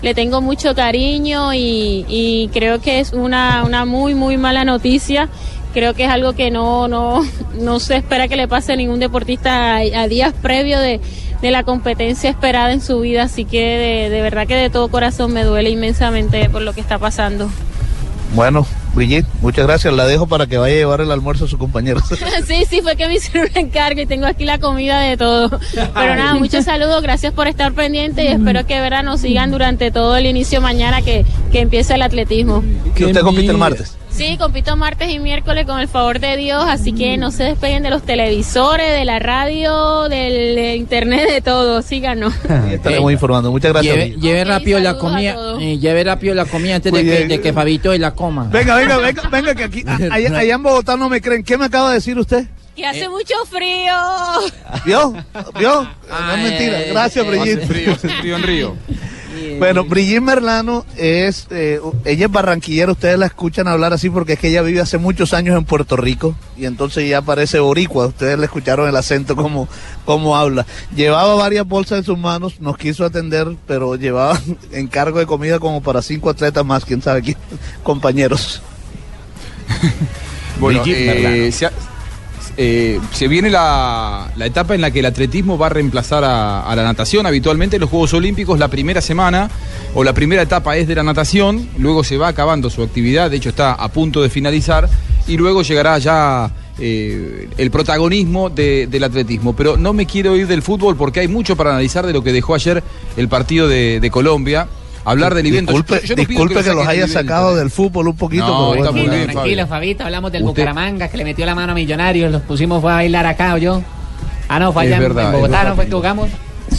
[SPEAKER 16] le tengo mucho cariño y, creo que es una, una muy, muy mala noticia. Creo que es algo que no, no, no se espera que le pase a ningún deportista a, días previos de, de la competencia esperada en su vida, así que de verdad que de todo corazón me duele inmensamente por lo que está pasando.
[SPEAKER 8] Bueno, Brigitte, muchas gracias. La dejo para que vaya a llevar el almuerzo a su compañero. [LAUGHS] [LAUGHS]
[SPEAKER 16] Sí, sí, fue que me hicieron un encargo y tengo aquí la comida de todo. Pero nada, muchos saludos, gracias por estar pendiente y espero que verán nos sigan durante todo el inicio mañana que, que empiece el atletismo.
[SPEAKER 8] que usted compite el martes.
[SPEAKER 16] Sí, compito martes y miércoles con el favor de Dios, así que no se despeguen de los televisores, de la radio, del eh, internet, de todo, síganos. [LAUGHS]
[SPEAKER 8] Estaremos informando. Muchas gracias.
[SPEAKER 9] Lleve, lleve rápido la comida, eh, lleve rápido la comida antes de que, de que Fabito la coma.
[SPEAKER 8] Venga, venga, venga, venga, que aquí, a- allá, allá en Bogotá no me creen. ¿Qué me acaba de decir usted?
[SPEAKER 16] Que hace mucho frío.
[SPEAKER 8] ¿Vio? ¿Vio? No es mentira.
[SPEAKER 9] ay,
[SPEAKER 8] Gracias, Brigitte.
[SPEAKER 7] Hace frío, hace frío en Río. [LAUGHS]
[SPEAKER 8] Bueno, Brigitte Merlano es, eh, ella es barranquillera, ustedes la escuchan hablar así porque es que ella vive hace muchos años en Puerto Rico y entonces ya parece boricua, ustedes le escucharon el acento como, como habla. Llevaba varias bolsas en sus manos, nos quiso atender, pero llevaba [LAUGHS] encargo de comida como para cinco atletas más, quién sabe quién, [LAUGHS] compañeros.
[SPEAKER 7] Bueno,
[SPEAKER 8] Brigitte
[SPEAKER 7] eh,
[SPEAKER 8] Merlano.
[SPEAKER 7] se, ha- eh, se viene la, etapa en la que el atletismo va a reemplazar a, la natación. Habitualmente en los Juegos Olímpicos la primera semana o la primera etapa es de la natación, luego se va acabando su actividad, de hecho está a punto de finalizar, y luego llegará ya eh, el protagonismo de- del atletismo. Pero no me quiero ir del fútbol porque hay mucho para analizar de lo que dejó ayer el partido de Colombia. Hablar del evento.
[SPEAKER 8] Disculpe,
[SPEAKER 7] Yo- yo no
[SPEAKER 8] disculpe que,
[SPEAKER 7] lo
[SPEAKER 8] los haya sacado del fútbol un poquito,
[SPEAKER 7] No,
[SPEAKER 8] pero bueno.
[SPEAKER 7] bien,
[SPEAKER 10] Tranquilo, Fabito, hablamos del
[SPEAKER 8] Usted-
[SPEAKER 10] Bucaramanga que le metió la mano a Millonarios, los pusimos fue a bailar acá o yo. Ah, no, fue allá en-
[SPEAKER 11] verdad,
[SPEAKER 10] en
[SPEAKER 11] es
[SPEAKER 10] Bogotá,
[SPEAKER 11] verdad.
[SPEAKER 10] ¿no fue que jugamos?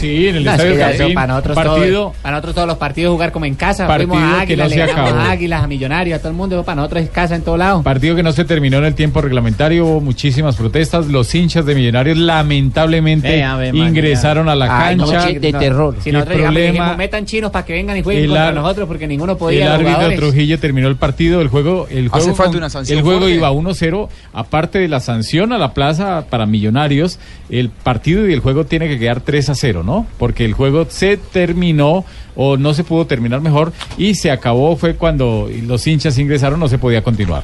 [SPEAKER 11] Sí, en el
[SPEAKER 10] No, es
[SPEAKER 11] Estadio
[SPEAKER 10] que eso
[SPEAKER 11] Campín,
[SPEAKER 10] para nosotros
[SPEAKER 11] partido-
[SPEAKER 10] todo, para nosotros todos los partidos jugar como en casa,
[SPEAKER 11] Partido
[SPEAKER 10] fuimos a
[SPEAKER 11] que
[SPEAKER 10] Águilas,
[SPEAKER 11] no
[SPEAKER 10] le ganamos a Águilas, a Millonarios, a todo el mundo, para nosotros es casa en todo lado.
[SPEAKER 11] Partido que no se terminó en el tiempo reglamentario, hubo muchísimas protestas. Los hinchas de Millonarios lamentablemente
[SPEAKER 10] Eh,
[SPEAKER 11] ingresaron a la
[SPEAKER 10] Ay, no,
[SPEAKER 11] cancha.
[SPEAKER 10] chi- de terror. Si
[SPEAKER 11] el
[SPEAKER 10] nosotros
[SPEAKER 11] problema,
[SPEAKER 10] dijimos, metan chinos para que vengan y jueguen
[SPEAKER 11] el
[SPEAKER 10] contra
[SPEAKER 11] ar-
[SPEAKER 10] nosotros porque ninguno podía.
[SPEAKER 11] el árbitro
[SPEAKER 10] jugadores.
[SPEAKER 11] Trujillo terminó el partido, el juego, el
[SPEAKER 7] Hace
[SPEAKER 11] juego,
[SPEAKER 7] falta
[SPEAKER 11] con-
[SPEAKER 7] una sanción
[SPEAKER 11] el juego
[SPEAKER 7] fuerte.
[SPEAKER 11] iba 1-0, aparte de la sanción a la plaza para Millonarios, el partido y el juego tiene que quedar 3-0, ¿no? Porque el juego se terminó o no se pudo terminar mejor y se acabó fue cuando los hinchas ingresaron, no se podía continuar.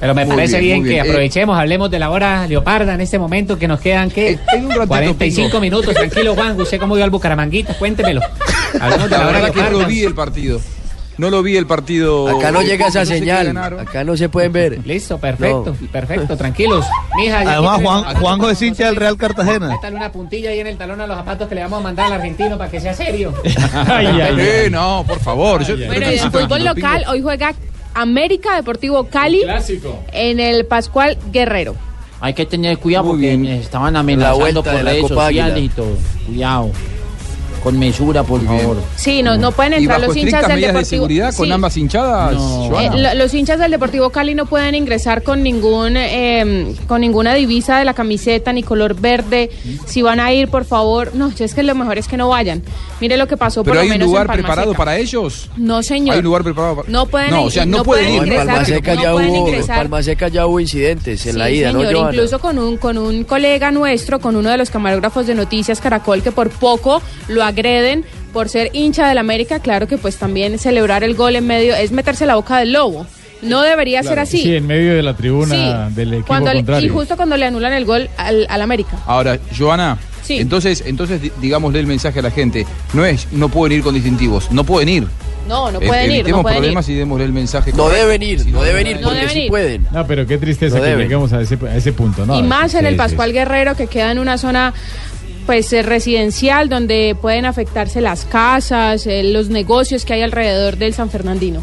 [SPEAKER 10] Pero me
[SPEAKER 11] Muy
[SPEAKER 10] parece
[SPEAKER 11] bien,
[SPEAKER 10] que
[SPEAKER 11] bien.
[SPEAKER 10] Aprovechemos, hablemos de la hora leoparda en este momento que nos quedan, ¿qué?
[SPEAKER 7] ratito,
[SPEAKER 10] 45
[SPEAKER 7] Pingo.
[SPEAKER 10] minutos, tranquilo Juan, usted cómo vio al Bucaramanguita, cuéntemelo. [LAUGHS] Hablemos de
[SPEAKER 7] La
[SPEAKER 10] la hora
[SPEAKER 7] que no
[SPEAKER 10] leoparda.
[SPEAKER 7] vi el partido. No lo vi el partido.
[SPEAKER 17] Acá no llega esa señal. Acá no se pueden ver. [LAUGHS]
[SPEAKER 10] Listo, perfecto, perfecto, tranquilos. Mija,
[SPEAKER 8] Además, Juan, Juanjo es hincha del Real Cartagena.
[SPEAKER 10] Métale una puntilla ahí en el talón a los zapatos que le vamos a mandar al argentino para que sea serio. [LAUGHS]
[SPEAKER 7] Eh, no, por favor. yo-
[SPEAKER 15] Bueno, en fútbol local hoy juega América Deportivo Cali en el Pascual Guerrero.
[SPEAKER 9] Hay que tener cuidado porque estaban
[SPEAKER 17] La
[SPEAKER 9] amenazando
[SPEAKER 17] vuelta
[SPEAKER 9] por
[SPEAKER 17] la
[SPEAKER 9] redes
[SPEAKER 17] Copa
[SPEAKER 9] sociales y todo. Cuidado. Con mesura, por favor.
[SPEAKER 15] Sí, no, no pueden
[SPEAKER 7] ¿Y
[SPEAKER 15] entrar los hinchas del
[SPEAKER 7] medidas de
[SPEAKER 15] Deportivo.
[SPEAKER 7] seguridad con
[SPEAKER 15] Sí.
[SPEAKER 7] ambas hinchadas?
[SPEAKER 15] Eh, lo- los hinchas del Deportivo Cali no pueden ingresar con ningún eh, con ninguna divisa de la camiseta ni color verde. Si van a ir, por favor, no, es que lo mejor es que no vayan. Mire lo que pasó por
[SPEAKER 7] ¿Pero
[SPEAKER 15] lo
[SPEAKER 7] hay un
[SPEAKER 15] menos
[SPEAKER 7] lugar preparado
[SPEAKER 15] Seca.
[SPEAKER 7] para ellos?
[SPEAKER 15] No, señor.
[SPEAKER 7] ¿Hay un lugar preparado para
[SPEAKER 15] No pueden
[SPEAKER 7] No, o sea, no,
[SPEAKER 15] no
[SPEAKER 7] pueden
[SPEAKER 15] pueden
[SPEAKER 7] ir.
[SPEAKER 17] En
[SPEAKER 15] ingresar,
[SPEAKER 17] Palma Seca
[SPEAKER 15] no
[SPEAKER 17] ya hubo,
[SPEAKER 15] ingresar.
[SPEAKER 17] Palma Seca ya hubo incidentes en la ida, ¿no,
[SPEAKER 15] señor,
[SPEAKER 17] Johanna?
[SPEAKER 15] incluso con un, con un colega nuestro, con uno de los camarógrafos de Noticias Caracol, que por poco lo agreden por ser hincha del América, claro que pues también celebrar el gol en medio es meterse la boca del lobo. No debería ser así.
[SPEAKER 11] Sí, en medio de la tribuna
[SPEAKER 15] Sí,
[SPEAKER 11] del equipo
[SPEAKER 15] Cuando le- y justo cuando le anulan el gol al, al América.
[SPEAKER 7] Ahora, Joana,
[SPEAKER 15] Sí.
[SPEAKER 7] entonces, entonces di- digámosle el mensaje a la gente. No es, no pueden ir con distintivos, no pueden ir.
[SPEAKER 15] No, no
[SPEAKER 7] E-
[SPEAKER 15] pueden ir, no pueden ir.
[SPEAKER 7] problemas y démosle el mensaje.
[SPEAKER 17] No deben ir, no deben ir,
[SPEAKER 15] No
[SPEAKER 17] porque sí pueden.
[SPEAKER 11] No, pero qué tristeza
[SPEAKER 17] No
[SPEAKER 11] que lleguemos a ese, a ese punto, ¿no?
[SPEAKER 15] y más en
[SPEAKER 11] Sí,
[SPEAKER 15] el
[SPEAKER 11] sí,
[SPEAKER 15] Pascual Guerrero que queda en una zona pues eh, residencial donde pueden afectarse las casas, eh, los negocios que hay alrededor del San Fernandino.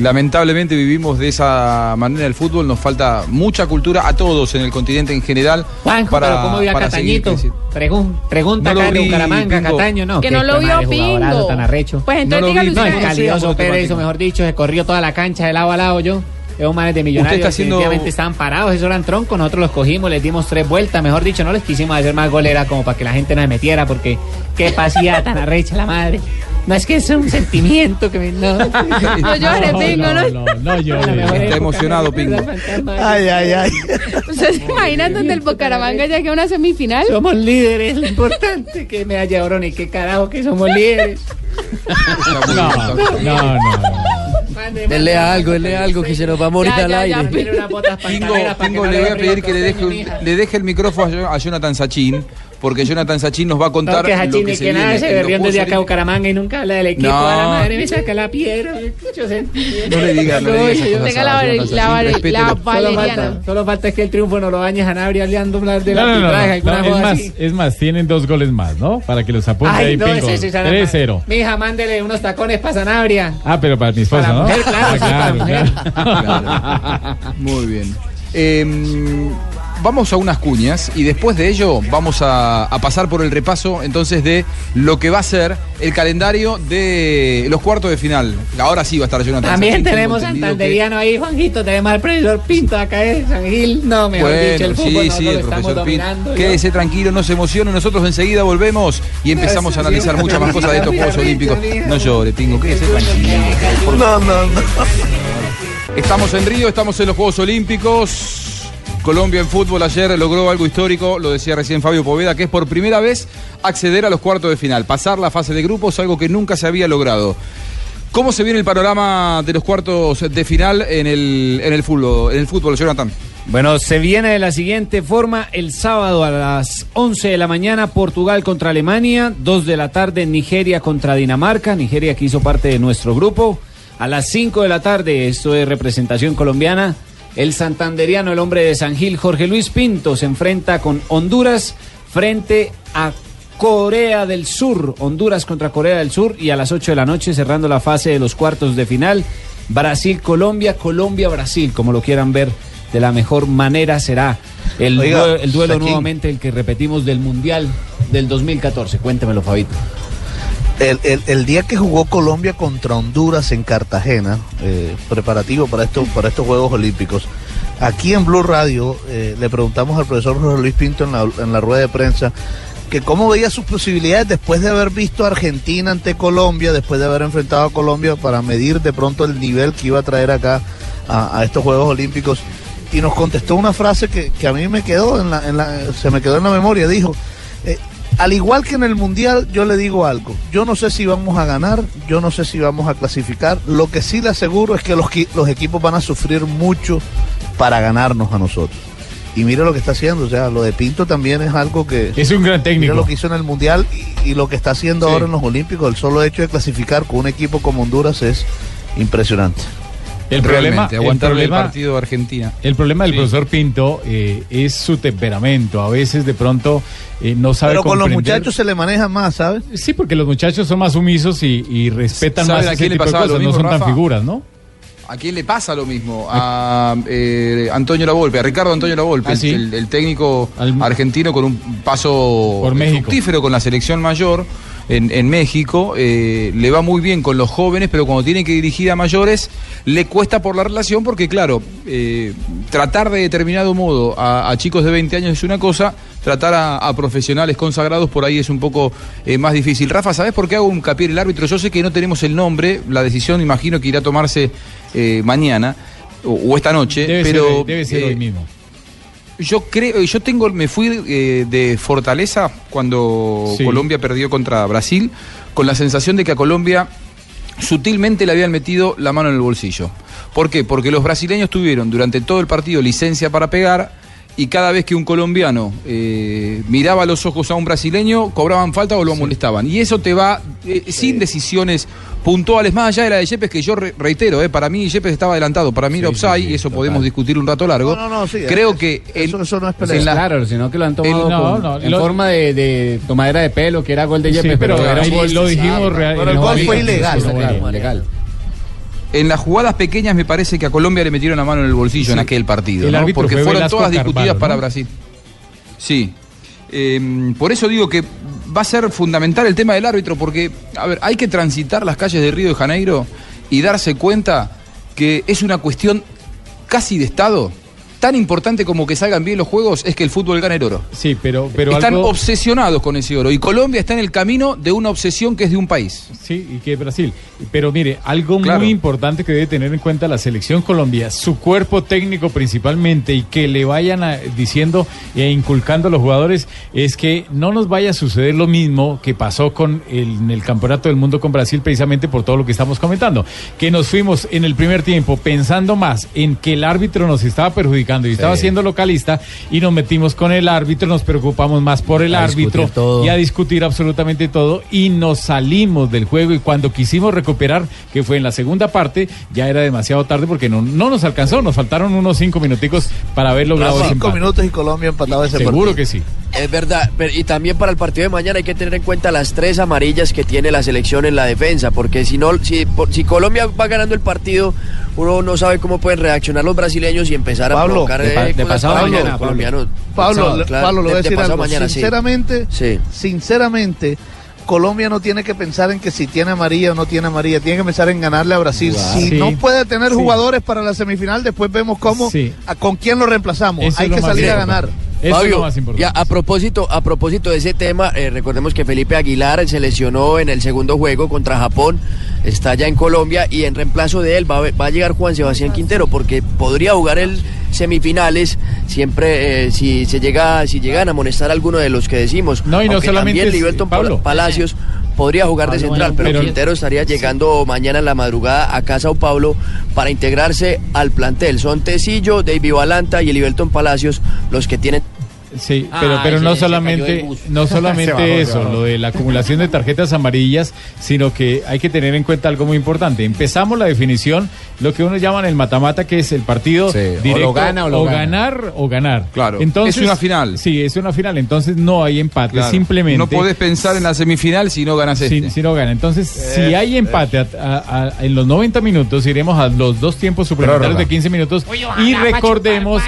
[SPEAKER 7] Lamentablemente vivimos de esa manera el fútbol, nos falta mucha cultura a todos en el continente en general.
[SPEAKER 10] Juanjo, pero ¿cómo vio a
[SPEAKER 7] para
[SPEAKER 10] Catañito? Pregun- pregunta
[SPEAKER 7] No
[SPEAKER 10] acá de Bucaramanga,
[SPEAKER 7] Pingo.
[SPEAKER 10] Cataño, no.
[SPEAKER 15] Que no lo vio Pingo.
[SPEAKER 10] tan arrecho.
[SPEAKER 15] Pues entonces
[SPEAKER 7] No lo
[SPEAKER 15] dígalo
[SPEAKER 10] No, es calioso
[SPEAKER 7] automático.
[SPEAKER 10] eso mejor dicho, se corrió toda la cancha de lado a lado yo. Esos manes de millonarios
[SPEAKER 7] está haciendo-
[SPEAKER 10] definitivamente estaban parados, esos eran troncos, nosotros los cogimos, les dimos tres vueltas, mejor dicho, no les quisimos hacer más golera como para que la gente no se metiera, porque qué pasía tan arrecha la madre. No es que es un sentimiento que me... No, [LAUGHS]
[SPEAKER 15] No llores, Pingo, ¿no?
[SPEAKER 11] No, no, yo.
[SPEAKER 7] Está emocionado, Pingo.
[SPEAKER 8] Ay, ay, ay.
[SPEAKER 15] ¿Ustedes se imaginan donde el Bucaramanga llegue a una semifinal?
[SPEAKER 10] Somos líderes, lo importante que me haya ni qué carajo que somos líderes.
[SPEAKER 11] No, no, no.
[SPEAKER 17] Denle algo, denle algo que se nos va a morir
[SPEAKER 15] Ya,
[SPEAKER 17] al
[SPEAKER 15] ya,
[SPEAKER 17] aire.
[SPEAKER 7] Pingo,
[SPEAKER 10] que no
[SPEAKER 7] le voy a pedir que le deje, le deje el micrófono a Jonathan Sachin, porque Jonathan Sachin nos va a contar
[SPEAKER 10] No, que
[SPEAKER 7] lo
[SPEAKER 10] Hachini,
[SPEAKER 7] que
[SPEAKER 10] que,
[SPEAKER 7] se viene
[SPEAKER 10] nada, se desde acá a. Bucaramanga y nunca habla del equipo.
[SPEAKER 7] No.
[SPEAKER 10] A la madre me saca la piedra.
[SPEAKER 7] No le digas, no le digas
[SPEAKER 15] Tenga la, la,
[SPEAKER 7] Sachin,
[SPEAKER 15] la
[SPEAKER 10] Solo
[SPEAKER 15] valeriana.
[SPEAKER 10] falta, solo falta que el triunfo no lo bañe a Sanabria hablando de la
[SPEAKER 11] No, no, no,
[SPEAKER 10] arbitraje,
[SPEAKER 11] no,
[SPEAKER 10] alguna
[SPEAKER 11] no, es
[SPEAKER 10] cosa
[SPEAKER 11] más,
[SPEAKER 10] así.
[SPEAKER 11] es más, tienen dos goles más, ¿no? Para que los apunte ahí,
[SPEAKER 10] no,
[SPEAKER 11] Pingo.
[SPEAKER 10] ese es Ana
[SPEAKER 11] 3-0.
[SPEAKER 10] Mija, mándele unos tacones para Sanabria.
[SPEAKER 11] Ah, pero para mi esposa, ¿no?
[SPEAKER 10] mujer, claro,
[SPEAKER 11] claro.
[SPEAKER 7] Muy bien. Eh, vamos a unas cuñas y después de ello vamos a, a pasar por el repaso entonces de lo que va a ser el calendario de los cuartos de final. Ahora sí va a estar Jonathan.
[SPEAKER 18] También tenemos
[SPEAKER 7] que-
[SPEAKER 18] santanderiano ahí, Juanjito. Tenemos al profesor Pinto acá, ¿eh? San Gil. No, mejor
[SPEAKER 7] Bueno,
[SPEAKER 18] dicho, el fútbol
[SPEAKER 7] sí, sí, el profesor Pin.
[SPEAKER 18] dominando. ¿no?
[SPEAKER 7] Quédese tranquilo, no se emocione. Nosotros enseguida volvemos y empezamos a analizar muchas más cosas de estos Juegos Olímpicos. No llore, Pingo, quédese tranquilo.
[SPEAKER 8] No, no, no.
[SPEAKER 7] Estamos en Río, estamos en los Juegos Olímpicos. Colombia en fútbol ayer logró algo histórico, lo decía recién Fabio Poveda, que es por primera vez acceder a los cuartos de final, pasar la fase de grupos, algo que nunca se había logrado. ¿Cómo se viene el panorama de los cuartos de final en el, en el fútbol, en el fútbol, Jonathan?
[SPEAKER 10] Bueno, se viene de la siguiente forma. El sábado a las 11 de la mañana, Portugal contra Alemania. 2 de la tarde, Nigeria contra Dinamarca. Nigeria que hizo parte de nuestro grupo. A las 5 de la tarde, esto es representación colombiana. El santanderiano, el hombre de San Gil, Jorge Luis Pinto, se enfrenta con Honduras frente a Corea del Sur. Honduras contra Corea del Sur. Y a las 8 de la noche, cerrando la fase de los cuartos de final, Brasil-Colombia, Colombia-Brasil, como lo quieran ver de la mejor manera será el,
[SPEAKER 8] Oiga,
[SPEAKER 10] due- el duelo nuevamente el que repetimos del Mundial del 2014. Cuéntemelo, Fabito.
[SPEAKER 8] El, el- el día que jugó Colombia contra Honduras en Cartagena, eh, preparativo para, para estos Juegos Olímpicos, aquí en Blue Radio eh, le preguntamos al profesor José Luis Pinto en la, en la rueda de prensa que cómo veía sus posibilidades después de haber visto a Argentina ante Colombia, después de haber enfrentado a Colombia para medir de pronto el nivel que iba a traer acá a, a estos Juegos Olímpicos. Y nos contestó una frase que, que a mí me quedó en la, en la- se me quedó en la memoria. Dijo, eh, al igual que en el Mundial, yo le digo algo. Yo no sé si vamos a ganar, yo no sé si vamos a clasificar. Lo que sí le aseguro es que los, los equipos van a sufrir mucho para ganarnos a nosotros. Y mira lo que está haciendo, o sea, lo de Pinto también es algo que...
[SPEAKER 11] Es un gran técnico.
[SPEAKER 8] Mira lo que hizo en el Mundial y, y lo que está haciendo
[SPEAKER 11] Sí.
[SPEAKER 8] ahora en los Olímpicos. El solo hecho de clasificar con un equipo como Honduras es impresionante.
[SPEAKER 11] El
[SPEAKER 7] Realmente,
[SPEAKER 11] problema, el
[SPEAKER 7] partido de Argentina.
[SPEAKER 11] El problema del
[SPEAKER 7] Sí.
[SPEAKER 11] profesor Pinto eh, es su temperamento. A veces de pronto eh, no sabe
[SPEAKER 8] Pero con los muchachos se le maneja más, ¿sabes?
[SPEAKER 11] Sí, porque los muchachos son más sumisos y, y respetan
[SPEAKER 7] ¿Sabe
[SPEAKER 11] más
[SPEAKER 7] a
[SPEAKER 11] ese tipo de
[SPEAKER 7] pasaba lo
[SPEAKER 11] cosas. No son tan figuras, ¿no?
[SPEAKER 7] ¿A quién le pasa lo mismo? A eh, Antonio Lavolpe, a Ricardo Antonio Lavolpe,
[SPEAKER 11] Ah,
[SPEAKER 7] el-
[SPEAKER 11] sí.
[SPEAKER 7] el, el técnico argentino con un paso
[SPEAKER 11] Por México.
[SPEAKER 7] fructífero con la selección mayor en, en México. eh, le va muy bien con los jóvenes, pero cuando tiene que dirigir a mayores, le cuesta por la relación porque, claro, eh, tratar de determinado modo a, a chicos de 20 años es una cosa, tratar a, a profesionales consagrados por ahí es un poco eh, más difícil. Rafa, ¿sabes por qué hago un capié en el árbitro? Yo sé que no tenemos el nombre, la decisión imagino que irá a tomarse eh, mañana o, o esta noche,
[SPEAKER 11] Debe
[SPEAKER 7] pero
[SPEAKER 11] ser, debe ser
[SPEAKER 7] eh,
[SPEAKER 11] hoy mismo.
[SPEAKER 7] Yo creo, yo tengo, me fui eh, de Fortaleza cuando
[SPEAKER 11] Sí.
[SPEAKER 7] Colombia perdió contra Brasil, con la sensación de que a Colombia sutilmente le habían metido la mano en el bolsillo. ¿Por qué? Porque los brasileños tuvieron durante todo el partido licencia para pegar y cada vez que un colombiano eh, miraba a los ojos a un brasileño, cobraban falta o lo amonestaban. Y eso te va eh, sin decisiones puntuales, más allá de la de Yepes, que yo re- reitero, eh, para mí Yepes estaba adelantado, para mí era offside, y eso podemos discutir un rato largo.
[SPEAKER 8] No, no, no, sí,
[SPEAKER 7] Creo
[SPEAKER 8] es-
[SPEAKER 7] que...
[SPEAKER 8] eso- eso no es
[SPEAKER 10] Pues
[SPEAKER 8] pelea.
[SPEAKER 10] es claro, sino que lo han tomado
[SPEAKER 11] El- no,
[SPEAKER 10] con-
[SPEAKER 11] no,
[SPEAKER 10] en
[SPEAKER 11] lo-
[SPEAKER 10] forma de, de tomadera de pelo, que era gol de
[SPEAKER 11] Sí,
[SPEAKER 10] Yepes,
[SPEAKER 11] pero
[SPEAKER 10] era
[SPEAKER 11] ahí
[SPEAKER 10] un gol
[SPEAKER 11] lo dijimos real-
[SPEAKER 8] Pero el gol fue ilegal.
[SPEAKER 10] Sí.
[SPEAKER 7] En las jugadas pequeñas me parece que a Colombia le metieron la mano en el bolsillo en aquel partido, ¿no? porque
[SPEAKER 11] fue
[SPEAKER 7] fueron todas discutidas
[SPEAKER 11] Carvalho,
[SPEAKER 7] para
[SPEAKER 11] ¿no?
[SPEAKER 7] Brasil. Sí. Eh, por eso digo que va a ser fundamental el tema del árbitro, porque, a ver, hay que transitar las calles de Río de Janeiro y darse cuenta que es una cuestión casi de Estado. Tan importante como que salgan bien los juegos es que el fútbol gane el oro.
[SPEAKER 11] Sí, pero, pero
[SPEAKER 7] Están
[SPEAKER 11] algo...
[SPEAKER 7] obsesionados con ese oro y Colombia está en el camino de una obsesión que es de un país.
[SPEAKER 11] Sí, y que es Brasil. Pero mire, algo
[SPEAKER 7] Claro.
[SPEAKER 11] muy importante que debe tener en cuenta la selección Colombia, su cuerpo técnico principalmente, y que le vayan a- diciendo e inculcando a los jugadores, es que no nos vaya a suceder lo mismo que pasó con el, en el Campeonato del Mundo con Brasil, precisamente por todo lo que estamos comentando. Que nos fuimos en el primer tiempo pensando más en que el árbitro nos estaba perjudicando y estaba siendo localista, y nos metimos con el árbitro, nos preocupamos más por el
[SPEAKER 17] A
[SPEAKER 11] árbitro
[SPEAKER 17] todo.
[SPEAKER 11] y a discutir absolutamente todo y nos salimos del juego y cuando quisimos recuperar, que fue en la segunda parte, ya era demasiado tarde porque no, no nos alcanzó, nos faltaron unos cinco minuticos para haber logrado
[SPEAKER 8] Cinco
[SPEAKER 11] empate.
[SPEAKER 8] minutos y Colombia empatado ese
[SPEAKER 11] Seguro
[SPEAKER 8] partido.
[SPEAKER 11] que sí.
[SPEAKER 17] Es verdad, pero- y también para el partido de mañana hay que tener en cuenta las tres amarillas que tiene la selección en la defensa, porque si no, si, por- si Colombia va ganando el partido, uno no sabe cómo pueden reaccionar los brasileños y empezar a
[SPEAKER 8] Pablo,
[SPEAKER 17] provocar
[SPEAKER 8] de pa-
[SPEAKER 17] eh,
[SPEAKER 8] de pasado
[SPEAKER 17] para los
[SPEAKER 8] mañana, Pablo.
[SPEAKER 17] colombianos.
[SPEAKER 8] Pablo,
[SPEAKER 17] Pasado,
[SPEAKER 8] le-
[SPEAKER 17] claro,
[SPEAKER 8] Pablo, le voy a
[SPEAKER 17] de- de
[SPEAKER 8] decir algo.
[SPEAKER 17] mañana, sí.
[SPEAKER 8] sinceramente,
[SPEAKER 17] Sí.
[SPEAKER 8] sinceramente, Colombia no tiene que pensar en que si tiene amarilla o no tiene amarilla, tiene que pensar en ganarle a Brasil. Si
[SPEAKER 11] Sí.
[SPEAKER 8] no puede tener
[SPEAKER 11] Sí.
[SPEAKER 8] jugadores para la semifinal, después vemos cómo,
[SPEAKER 11] Sí.
[SPEAKER 8] a- con quién lo reemplazamos.
[SPEAKER 11] Eso
[SPEAKER 8] Hay
[SPEAKER 11] lo
[SPEAKER 8] que salir a
[SPEAKER 11] importante.
[SPEAKER 8] Ganar.
[SPEAKER 17] Fabio, ya, a propósito, a propósito de ese tema, eh, recordemos que Felipe Aguilar se lesionó en el segundo juego contra Japón, está ya en Colombia y en reemplazo de él va, a- va a llegar Juan Sebastián Quintero porque podría jugar el semifinales siempre eh, si se llega si llegan a amonestar a alguno de los que decimos.
[SPEAKER 11] No, y no solamente es- Pablo.
[SPEAKER 17] Palacios podría jugar de central, pero, Quintero estaría llegando mañana en la madrugada acá a Sao Paulo para integrarse al plantel. Son Tecillo, David Valanta y Livelton Palacios los que tienen
[SPEAKER 11] Sí,
[SPEAKER 17] Ah,
[SPEAKER 11] pero, pero no solamente, no [LAUGHS]
[SPEAKER 17] bajó,
[SPEAKER 11] solamente eso, lo de la acumulación de tarjetas amarillas, sino que hay que tener en cuenta algo muy importante. Empezamos la definición, lo que uno llaman el matamata, que es el partido
[SPEAKER 7] o
[SPEAKER 11] directo,
[SPEAKER 7] lo gana o lo gana.
[SPEAKER 11] ganar o ganar.
[SPEAKER 7] Claro,
[SPEAKER 11] Entonces,
[SPEAKER 7] es una final.
[SPEAKER 11] Sí, es una final, entonces no hay empate,
[SPEAKER 7] Claro.
[SPEAKER 11] simplemente.
[SPEAKER 7] No podés pensar en la semifinal si no ganas
[SPEAKER 11] si,
[SPEAKER 7] este.
[SPEAKER 11] si no gana. Entonces, si
[SPEAKER 7] Eh,
[SPEAKER 11] hay empate a- a- a- en los 90 minutos, iremos a los dos tiempos suplementarios
[SPEAKER 7] Prórroga.
[SPEAKER 11] de 15 minutos
[SPEAKER 18] Oye,
[SPEAKER 11] y recordemos,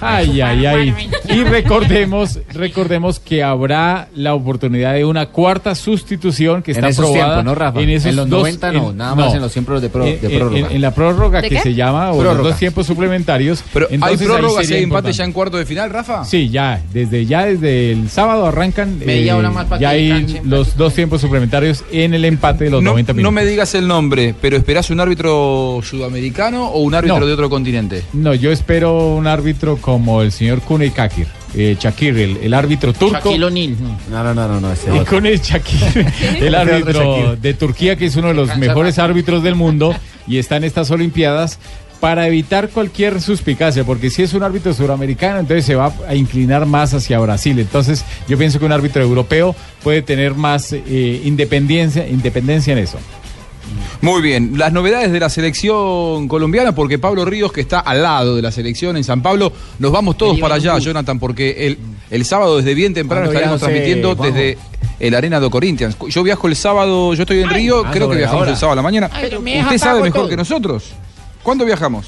[SPEAKER 11] ay, ay, ay, y [LAUGHS] recordemos, recordemos que habrá la oportunidad de una cuarta sustitución que
[SPEAKER 10] En
[SPEAKER 11] está
[SPEAKER 10] esos
[SPEAKER 11] aprobada
[SPEAKER 10] tiempos, ¿no, Rafa?
[SPEAKER 11] en esos
[SPEAKER 10] En los
[SPEAKER 11] dos-
[SPEAKER 10] 90 no, nada más en los tiempos de pro- de
[SPEAKER 11] en- en-
[SPEAKER 10] prórroga.
[SPEAKER 11] En, la prórroga
[SPEAKER 10] ¿De
[SPEAKER 11] que
[SPEAKER 10] qué?
[SPEAKER 11] se llama o los
[SPEAKER 7] Prórroga.
[SPEAKER 11] dos tiempos suplementarios.
[SPEAKER 7] Pero hay
[SPEAKER 11] entonces
[SPEAKER 7] y
[SPEAKER 11] sería
[SPEAKER 7] hay empate ya en cuarto de final, Rafa.
[SPEAKER 11] Sí, ya, desde ya desde el sábado arrancan
[SPEAKER 7] Media
[SPEAKER 11] eh,
[SPEAKER 7] hora más para
[SPEAKER 11] ya
[SPEAKER 7] que
[SPEAKER 11] hay los dos tiempos suplementarios en el empate de los
[SPEAKER 7] no,
[SPEAKER 11] 90
[SPEAKER 7] no
[SPEAKER 11] minutos.
[SPEAKER 7] me digas el nombre, pero ¿esperás un árbitro sudamericano o un árbitro
[SPEAKER 11] No.
[SPEAKER 7] de otro continente?
[SPEAKER 11] No, yo espero un árbitro como el señor Kuney Kakir, eh, Shakir, el, el árbitro turco.
[SPEAKER 9] Shaquille O'Neal.
[SPEAKER 10] No, no, no, no, no ese
[SPEAKER 11] Y Shakir, [LAUGHS] el árbitro de Turquía, que es uno de los mejores árbitros del mundo y está en estas Olimpiadas para evitar cualquier suspicacia, porque si es un árbitro suramericano, entonces se va a inclinar más hacia Brasil. Entonces, yo pienso que un árbitro europeo puede tener más eh, independencia, independencia en eso.
[SPEAKER 7] Muy bien, las novedades de la selección colombiana, porque Pablo Ríos, que está al lado de la selección en San Pablo, nos vamos todos para allá. Jonathan, porque el, el sábado desde bien temprano
[SPEAKER 10] ¿Cuándo
[SPEAKER 7] estaremos transmitiendo desde el Arena do Corinthians. Yo viajo el sábado, yo estoy en Río,
[SPEAKER 10] ah,
[SPEAKER 7] creo que viajamos
[SPEAKER 10] ahora.
[SPEAKER 7] el sábado a la mañana.
[SPEAKER 10] Ay,
[SPEAKER 7] Usted sabe mejor
[SPEAKER 10] todo.
[SPEAKER 7] que nosotros. ¿Cuándo viajamos?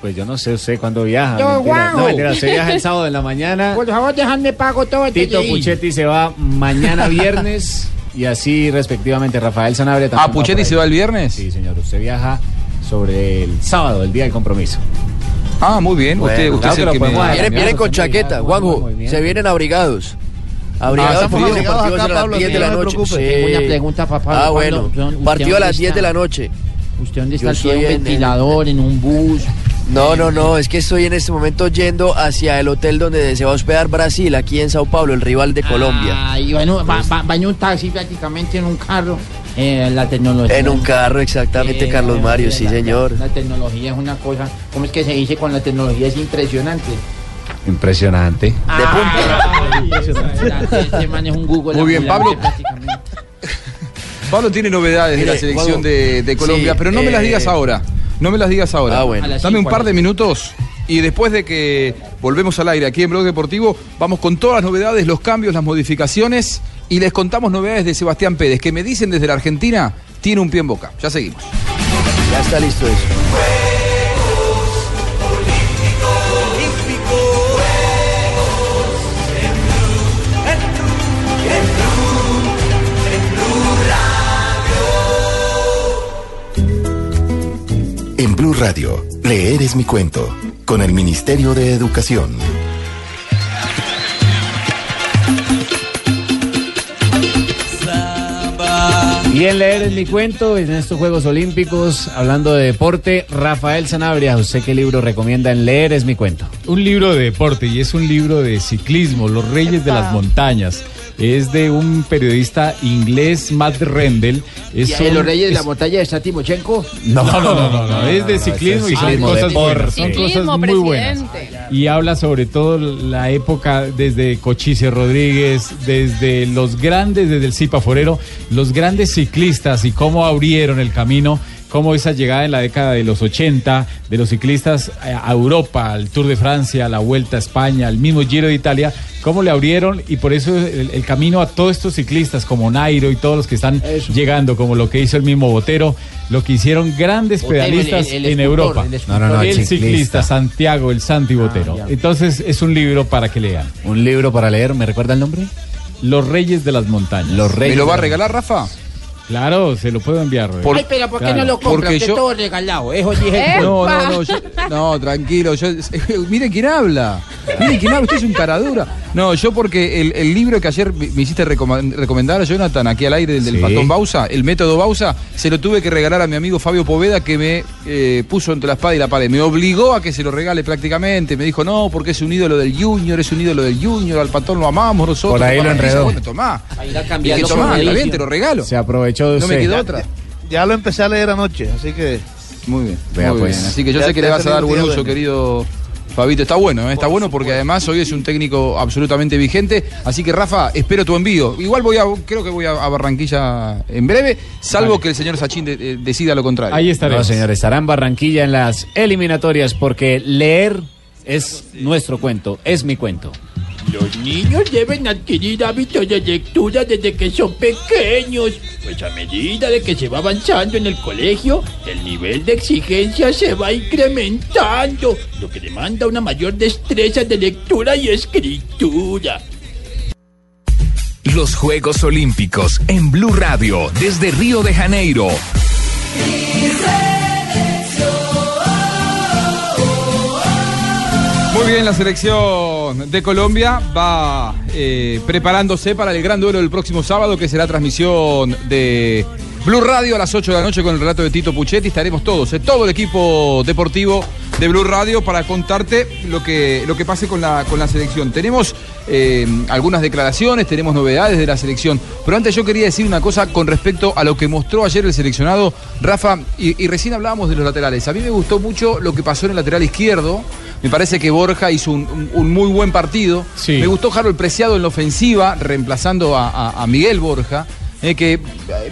[SPEAKER 10] Pues yo no sé usted cuándo viaja.
[SPEAKER 9] Yo,
[SPEAKER 10] mentira.
[SPEAKER 9] Juanjo.
[SPEAKER 10] No, mentira, usted viaja el sábado en la mañana.
[SPEAKER 9] Por favor, déjame pago todo el
[SPEAKER 10] Tito Puchetti se va mañana viernes [LAUGHS] y así respectivamente Rafael Sanabria también.
[SPEAKER 7] Ah, Puchetti se va el viernes.
[SPEAKER 10] Sí, señor. Usted viaja sobre el sábado, el día del compromiso.
[SPEAKER 7] Ah, muy bien. usted usted
[SPEAKER 10] claro
[SPEAKER 7] es
[SPEAKER 10] que
[SPEAKER 7] el
[SPEAKER 10] lo
[SPEAKER 7] que me...
[SPEAKER 17] Vienen, vienen con
[SPEAKER 10] Usted
[SPEAKER 17] chaqueta, Juanjo. Se vienen abrigados. Abrigados
[SPEAKER 8] Ah,
[SPEAKER 17] porque partidos
[SPEAKER 8] acá,
[SPEAKER 17] a las
[SPEAKER 8] Pablo,
[SPEAKER 17] 10 de la noche.
[SPEAKER 9] Tengo una pregunta, papá.
[SPEAKER 17] Ah, bueno.
[SPEAKER 9] ¿Usted dónde
[SPEAKER 17] Partido a las
[SPEAKER 9] está?
[SPEAKER 17] 10 de la noche.
[SPEAKER 9] ¿Usted dónde está? ¿Tiene
[SPEAKER 17] soy
[SPEAKER 9] un
[SPEAKER 17] en-
[SPEAKER 9] ventilador, en un bus?
[SPEAKER 17] No, no, no, es que estoy en este momento yendo hacia el hotel donde se va a hospedar Brasil, aquí en Sao Paulo, el rival de Colombia.
[SPEAKER 9] Ah, y bueno, va, va- va en un taxi prácticamente en un carro. Eh, la tecnología.
[SPEAKER 17] En un carro, exactamente,
[SPEAKER 9] Eh,
[SPEAKER 17] Carlos Mario, sí,
[SPEAKER 9] la-
[SPEAKER 17] señor.
[SPEAKER 9] La, la tecnología es una cosa, ¿cómo es que se dice con la tecnología? Es impresionante.
[SPEAKER 10] Impresionante.
[SPEAKER 9] Ay, [LAUGHS] Este man es un Google.
[SPEAKER 7] Muy bien, Pablo. Pablo tiene novedades de la selección de, de Colombia,
[SPEAKER 17] sí,
[SPEAKER 7] pero no me las
[SPEAKER 17] eh,
[SPEAKER 7] digas ahora. No me las digas ahora.
[SPEAKER 17] Ah, bueno.
[SPEAKER 7] Dame un par de minutos y después de que volvemos al aire aquí en Blog Deportivo, vamos con todas las novedades, los cambios, las modificaciones y les contamos novedades de Sebastián Pérez, que me dicen desde la Argentina, tiene un pie en boca. Ya seguimos.
[SPEAKER 17] Ya está listo eso.
[SPEAKER 19] Blue Radio, leer es mi cuento, con el Ministerio de Educación.
[SPEAKER 10] Bien leer en mi cuento en estos Juegos Olímpicos, hablando de deporte, Rafael Sanabria, ¿usted qué libro recomienda en leer es mi cuento?
[SPEAKER 11] Un libro de deporte y es un libro de ciclismo, Los Reyes de las Montañas. Es de un periodista inglés, Matt Rendell. Es
[SPEAKER 9] ¿Y
[SPEAKER 11] un-
[SPEAKER 9] los reyes de la montaña está Timochenko?
[SPEAKER 11] No, no, no, no, no, es de ciclismo y son cosas son
[SPEAKER 15] Ciclismo,
[SPEAKER 11] cosas muy buenas.
[SPEAKER 15] presidente.
[SPEAKER 11] Y habla sobre todo la época desde Cochise Rodríguez, desde los grandes, desde el Cipa Forero, los grandes ciclistas y cómo abrieron el camino cómo esa llegada en la década de los 80 de los ciclistas eh, a Europa, al Tour de Francia, la Vuelta a España, al mismo Giro de Italia, cómo le abrieron y por eso el, el camino a todos estos ciclistas como Nairo y todos los que están llegando, como lo que hizo el mismo Botero, lo que hicieron grandes
[SPEAKER 18] Botero,
[SPEAKER 11] pedalistas
[SPEAKER 18] el- el
[SPEAKER 11] en Europa.
[SPEAKER 18] el escultor. No, no, no,
[SPEAKER 11] ciclista.
[SPEAKER 18] ciclista.
[SPEAKER 11] Santiago, el Santi Botero.
[SPEAKER 18] ya.
[SPEAKER 11] Entonces es un libro para que lean.
[SPEAKER 10] Un libro para leer, ¿me recuerda el nombre?
[SPEAKER 11] Los Reyes de las Montañas.
[SPEAKER 10] Los
[SPEAKER 7] ¿Me lo va a regalar, Rafa?
[SPEAKER 11] Claro, se lo puedo enviar.
[SPEAKER 7] Por-
[SPEAKER 9] Ay, pero ¿por qué
[SPEAKER 11] Claro.
[SPEAKER 9] no lo compra?
[SPEAKER 7] Porque yo-
[SPEAKER 9] todo regalado. Eso dije.
[SPEAKER 7] No, no, no, yo- no, tranquilo. Yo, [LAUGHS] mire quién habla. Mire quién habla. Usted es un caradura. No, yo porque el, el libro que ayer me hiciste recomendar, Jonathan, aquí al aire, el del
[SPEAKER 11] Sí.
[SPEAKER 7] patón Bausa, el método Bausa, se lo tuve que regalar a mi amigo Fabio Poveda, que me eh, puso entre la espada y la pared. Me obligó a que se lo regale prácticamente. Me dijo, no, porque es un ídolo del Junior, es un ídolo del Junior, al patón lo amamos nosotros.
[SPEAKER 10] Por ahí lo enredó.
[SPEAKER 7] Bueno, tomá.
[SPEAKER 9] A ir a
[SPEAKER 7] Dije,
[SPEAKER 9] cambiarlo
[SPEAKER 7] tomá, está bien, te lo regalo.
[SPEAKER 10] Se aprovechó de
[SPEAKER 7] No me quedó otra.
[SPEAKER 8] Ya lo empecé a leer anoche, así que.
[SPEAKER 7] Muy bien.
[SPEAKER 10] Vea,
[SPEAKER 7] muy
[SPEAKER 10] pues.
[SPEAKER 7] bien. Así que yo
[SPEAKER 8] Ya-
[SPEAKER 7] sé que le vas a dar buen uso, querido Fabito. Está bueno, ¿eh? está bueno porque además hoy es un técnico absolutamente vigente. Así que, Rafa, espero tu envío. Igual voy a, creo que voy a, a Barranquilla en breve, salvo que el señor de- de- decida lo contrario.
[SPEAKER 11] Ahí
[SPEAKER 10] No,
[SPEAKER 11] estaremos.
[SPEAKER 10] señor, estará en Barranquilla en las eliminatorias porque leer es nuestro cuento, es mi cuento.
[SPEAKER 9] Los niños deben adquirir hábitos de lectura desde que son pequeños, pues a medida de que se va avanzando en el colegio, el nivel de exigencia se va incrementando, lo que demanda una mayor destreza de lectura y escritura.
[SPEAKER 13] Los Juegos Olímpicos en Blue Radio desde Río de Janeiro.
[SPEAKER 7] La selección de Colombia va eh, preparándose para el gran duelo del próximo sábado, que será transmisión de Blue Radio a las 8 de la noche con el relato de Tito Puchetti. Estaremos todos, eh, todo el equipo deportivo de Blue Radio para contarte lo que, lo que pase con la, con la selección. Tenemos eh, algunas declaraciones, tenemos novedades de la selección, pero antes yo quería decir una cosa con respecto a lo que mostró ayer el seleccionado Rafa, y, y recién hablábamos de los laterales. A mí me gustó mucho lo que pasó en el lateral izquierdo. Me parece que Borja hizo un, un- un muy buen partido.
[SPEAKER 11] Sí.
[SPEAKER 7] Me gustó Harold Preciado en la ofensiva, reemplazando a, a- a Miguel Borja, eh, que eh,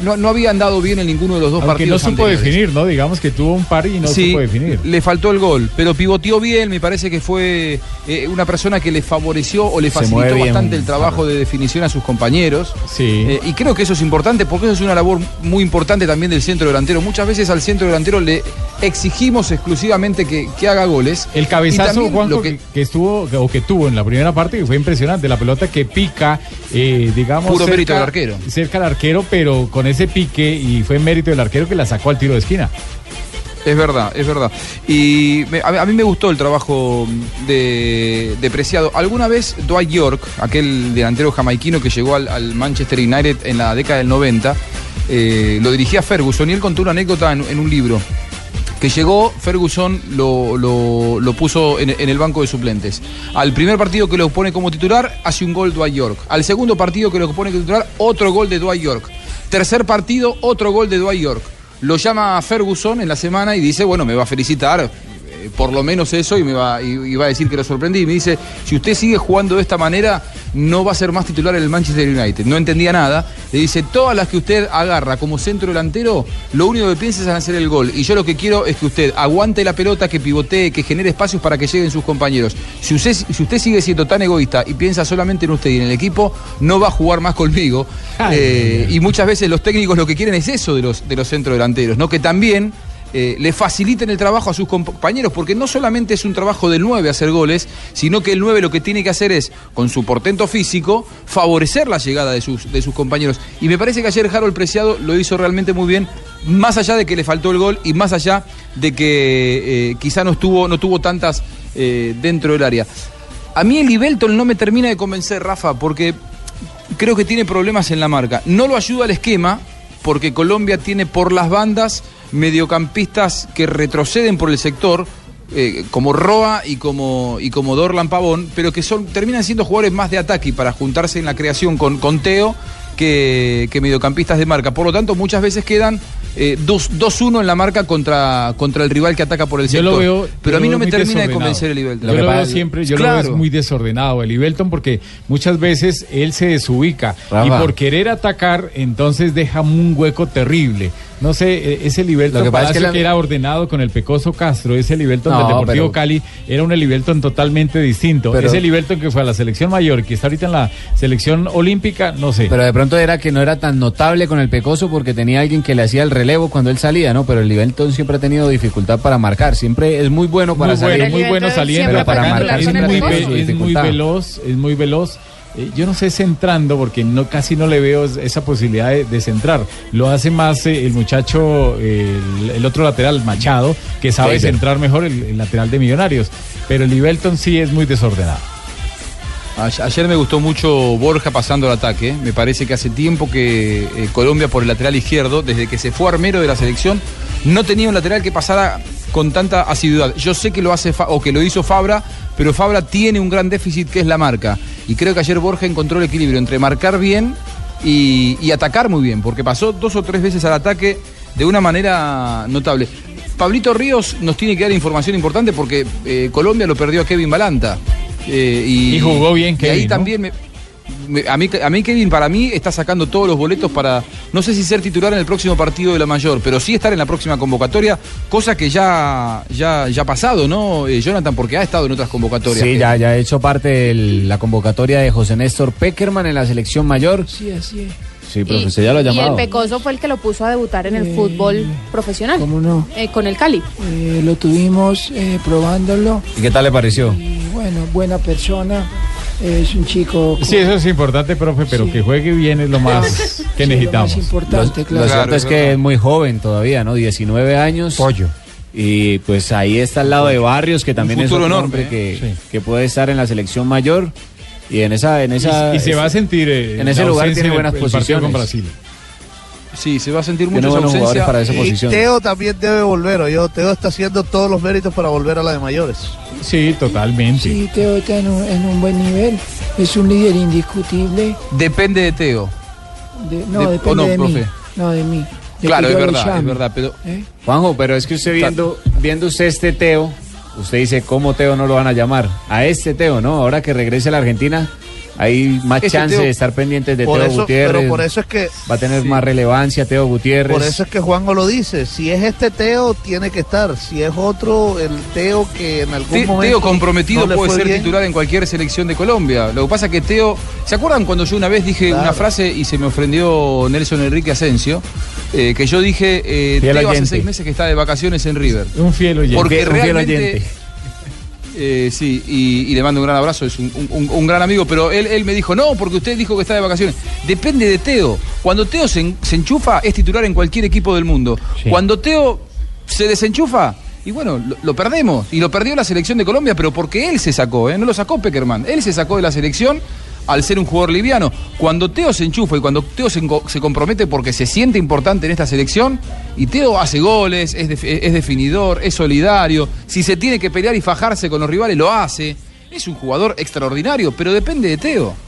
[SPEAKER 7] no, no había andado bien en ninguno de los dos
[SPEAKER 11] Aunque no
[SPEAKER 7] partidos.
[SPEAKER 11] supo
[SPEAKER 7] anteriores.
[SPEAKER 11] definir, ¿no? Digamos que tuvo un par y no
[SPEAKER 7] Sí,
[SPEAKER 11] supo definir.
[SPEAKER 7] le faltó el gol, pero pivoteó bien, me parece que fue eh, una persona que le favoreció o le facilitó bastante el trabajo de definición a sus compañeros.
[SPEAKER 11] Sí.
[SPEAKER 7] Eh, y creo que eso es importante porque eso es una labor muy importante también del centro delantero. Muchas veces al centro delantero le exigimos exclusivamente que, que haga goles.
[SPEAKER 11] El cabezazo, Juanjo, que... que estuvo o que tuvo en la primera parte, que fue impresionante. La pelota que pica, digamos.
[SPEAKER 7] Puro mérito del arquero.
[SPEAKER 11] Cerca del arquero, pero con ese pique, y fue mérito del arquero que la sacó al tiro de esquina.
[SPEAKER 7] Es verdad, es verdad. Y a, mí- me gustó el trabajo de, Preciado. Alguna vez Dwight York, aquel delantero jamaiquino que llegó al, Manchester United en la década del 90, eh, lo dirigía Ferguson y él contó una anécdota en un libro. Que llegó, Ferguson lo, lo- puso en, en el banco de suplentes. Al primer partido que lo pone como titular, hace un gol Dwight York. Al segundo partido que lo pone como titular, otro gol de Dwight York. Tercer partido, otro gol de Dwight York. Lo llama Ferguson en la semana y dice, bueno, me va a felicitar, por lo menos eso, y me va, y, y va a decir que lo sorprendí. Y me dice, si usted sigue jugando de esta manera, no va a ser más titular en el Manchester United. No entendía nada. Le dice, todas las que usted agarra como centro delantero, lo único que piensa es en hacer el gol. Y yo lo que quiero es que usted aguante la pelota, que pivotee, que genere espacios para que lleguen sus compañeros. Si usted, si usted sigue siendo tan egoísta y piensa solamente en usted y en el equipo, no va a jugar más conmigo. Eh, y muchas veces los técnicos lo que quieren es eso de los, de los centros delanteros, ¿no? Que también eh, le faciliten el trabajo a sus compañeros, porque no solamente es un trabajo del 9 hacer goles, sino que el 9 lo que tiene que hacer es, con su portento físico, favorecer la llegada de sus, de sus compañeros. Y me parece que ayer Harold Preciado lo hizo realmente muy bien, más allá de que le faltó el gol y más allá de que eh, quizá no, estuvo, no tuvo tantas eh, dentro del área. A mí el Ibelton no me termina de convencer, Rafa, porque creo que tiene problemas en la marca. No lo ayuda el esquema, porque Colombia tiene por las bandas mediocampistas que retroceden por el sector, eh, como Roa y como, y como Dorlan Pavón, pero que son, terminan siendo jugadores más de ataque para juntarse en la creación con, con Teo que, que mediocampistas de marca. Por lo tanto, muchas veces quedan eh, dos- 2-1 en la marca contra, contra el rival que ataca por el
[SPEAKER 11] Yo
[SPEAKER 7] sector.
[SPEAKER 11] lo veo.
[SPEAKER 7] pero
[SPEAKER 11] yo
[SPEAKER 7] a mí
[SPEAKER 11] lo
[SPEAKER 7] no me termina de convencer el Ibelton.
[SPEAKER 11] Yo lo veo siempre, yo lo veo es muy desordenado el Ibelton porque muchas veces él se desubica
[SPEAKER 10] Rafa.
[SPEAKER 11] y por querer atacar entonces deja un hueco terrible. No sé, eh, ese Liberton
[SPEAKER 10] Lo que pasa es que
[SPEAKER 11] Palacio
[SPEAKER 10] la-
[SPEAKER 11] que era ordenado con el Pecoso Castro, ese Liberton
[SPEAKER 10] No,
[SPEAKER 11] del Deportivo
[SPEAKER 10] pero-
[SPEAKER 11] Cali era un Liberton totalmente distinto.
[SPEAKER 10] Pero-
[SPEAKER 11] ese Liberton que fue a la selección mayor, que está ahorita en la selección olímpica, no sé.
[SPEAKER 10] Pero de pronto era que no era tan notable con el Pecoso porque tenía alguien que le hacía el relevo cuando él salía, ¿no? Pero el Livelton siempre ha tenido dificultad para marcar. Siempre es muy bueno para
[SPEAKER 11] muy
[SPEAKER 10] salir.
[SPEAKER 11] bueno, muy bueno saliendo,
[SPEAKER 10] pero para marcar
[SPEAKER 11] es
[SPEAKER 10] siempre ha
[SPEAKER 11] muy, es veloz, es muy veloz. Eh, Yo no sé centrando porque no casi no le veo es- esa posibilidad de, de centrar. Lo hace más eh, el muchacho, eh, el, el otro lateral, Machado, que sabe centrar mejor el, el lateral de Millonarios. Pero el Livelton sí es muy desordenado.
[SPEAKER 7] Ayer me gustó mucho Borja pasando al ataque. Me parece que hace tiempo que eh, Colombia por el lateral izquierdo, desde que se fue Armero de la selección, no tenía un lateral que pasara con tanta asiduidad. Yo sé que lo hace o que lo hizo Fabra, pero Fabra tiene un gran déficit que es la marca. Y creo que ayer Borja encontró el equilibrio entre marcar bien y atacar muy bien, porque pasó dos o tres veces al ataque de una manera notable. Pablito Ríos nos tiene que dar información importante porque eh, Colombia lo perdió a Kevin Balanta. Eh, y,
[SPEAKER 11] Y jugó bien
[SPEAKER 7] y
[SPEAKER 11] Kevin,
[SPEAKER 7] ahí
[SPEAKER 11] ¿no?
[SPEAKER 7] también me- me- a, mí, a mí Kevin para mí está sacando todos los boletos para, no sé si ser titular en el próximo partido de la mayor, pero sí estar en la próxima convocatoria, cosa que ya, ya, ya ha pasado, ¿no, eh, Jonathan? Porque ha estado en otras convocatorias.
[SPEAKER 10] Sí, ya, ya ha hecho parte de la convocatoria de José Néstor Peckerman en la selección mayor.
[SPEAKER 6] Sí, así es.
[SPEAKER 10] Sí, profe, usted ya lo ha
[SPEAKER 15] Y el. Pecoso fue el que lo puso a debutar en el fútbol profesional.
[SPEAKER 6] ¿Cómo no?
[SPEAKER 15] Eh, con el Cali.
[SPEAKER 6] Eh, lo tuvimos eh, probándolo.
[SPEAKER 10] ¿Y qué tal le pareció?
[SPEAKER 6] Y bueno, buena persona. Es un chico.
[SPEAKER 11] Sí, eso es importante, profe, pero que juegue bien es lo más que
[SPEAKER 6] Sí,
[SPEAKER 11] necesitamos.
[SPEAKER 6] Lo más importante,
[SPEAKER 10] Lo
[SPEAKER 6] claro.
[SPEAKER 10] cierto es que es muy joven todavía, ¿no? 19 años. Pollo. Y pues ahí está al lado de Barrios, que también es
[SPEAKER 7] enorme,
[SPEAKER 10] hombre que,
[SPEAKER 11] Sí.
[SPEAKER 10] que puede estar en la selección mayor. Y en esa, en esa
[SPEAKER 11] y, y se va a sentir eh,
[SPEAKER 10] en ese
[SPEAKER 11] la
[SPEAKER 10] lugar tiene
[SPEAKER 11] el-
[SPEAKER 10] buenas
[SPEAKER 11] el
[SPEAKER 10] posiciones.
[SPEAKER 11] con Brasil.
[SPEAKER 7] Sí, se va a sentir mucho
[SPEAKER 10] buenos jugadores para esa
[SPEAKER 8] Y
[SPEAKER 10] posición.
[SPEAKER 8] Teo también debe volver, o yo. Teo está haciendo todos los méritos para volver a la de mayores.
[SPEAKER 11] Sí, totalmente.
[SPEAKER 6] Sí, Teo está en un, en un buen nivel. Es un líder indiscutible.
[SPEAKER 7] Depende de Teo.
[SPEAKER 6] De- no,
[SPEAKER 7] De-
[SPEAKER 6] depende
[SPEAKER 7] no,
[SPEAKER 6] de mí. No, de mí. De
[SPEAKER 7] claro, es verdad, es verdad, pero
[SPEAKER 6] ¿Eh?
[SPEAKER 10] Juanjo, pero es que usted viendo, viendo usted este Teo, usted dice, ¿cómo Teo no lo van a llamar? A este Teo, ¿no? Ahora que regrese a la Argentina, hay más
[SPEAKER 8] Este
[SPEAKER 10] chance
[SPEAKER 8] Teo-
[SPEAKER 10] de estar pendientes de Teo
[SPEAKER 8] eso,
[SPEAKER 10] Gutiérrez.
[SPEAKER 8] pero por eso es que
[SPEAKER 10] Va a tener más relevancia Teo Gutiérrez.
[SPEAKER 8] Por eso es que Juanjo lo dice. Si es este Teo, tiene que estar. Si es otro, el Teo que en algún
[SPEAKER 7] Te-
[SPEAKER 8] momento.
[SPEAKER 7] Teo comprometido
[SPEAKER 8] no
[SPEAKER 7] puede ser
[SPEAKER 8] bien.
[SPEAKER 7] titular en cualquier selección de Colombia. Lo que pasa es que Teo. ¿Se acuerdan cuando yo una vez dije
[SPEAKER 8] Claro.
[SPEAKER 7] una frase y se me ofendió Nelson Enrique Asensio? Eh, que yo dije, eh, Teo hace seis meses que está de vacaciones en River.
[SPEAKER 11] Un fiel oyente.
[SPEAKER 7] Porque
[SPEAKER 11] Un fiel
[SPEAKER 7] realmente.
[SPEAKER 11] oyente.
[SPEAKER 7] Eh, sí, y, y le mando un gran abrazo, es un, un- un gran amigo, pero él, él me dijo, no, porque usted dijo que está de vacaciones. Depende de Teo. Cuando Teo se, en- se enchufa, es titular en cualquier equipo del mundo. Cuando Teo se desenchufa, y bueno, lo, lo perdemos. Y lo perdió la selección de Colombia, pero porque él se sacó, ¿eh? no lo sacó Peckerman. Él se sacó de la selección al ser un jugador liviano. Cuando Teo se enchufa y cuando Teo se, compromete porque se siente importante en esta selección, y Teo hace goles, es, es definidor, es solidario, si se tiene que pelear y fajarse con los rivales, lo hace. Es un jugador extraordinario, pero depende de Teo.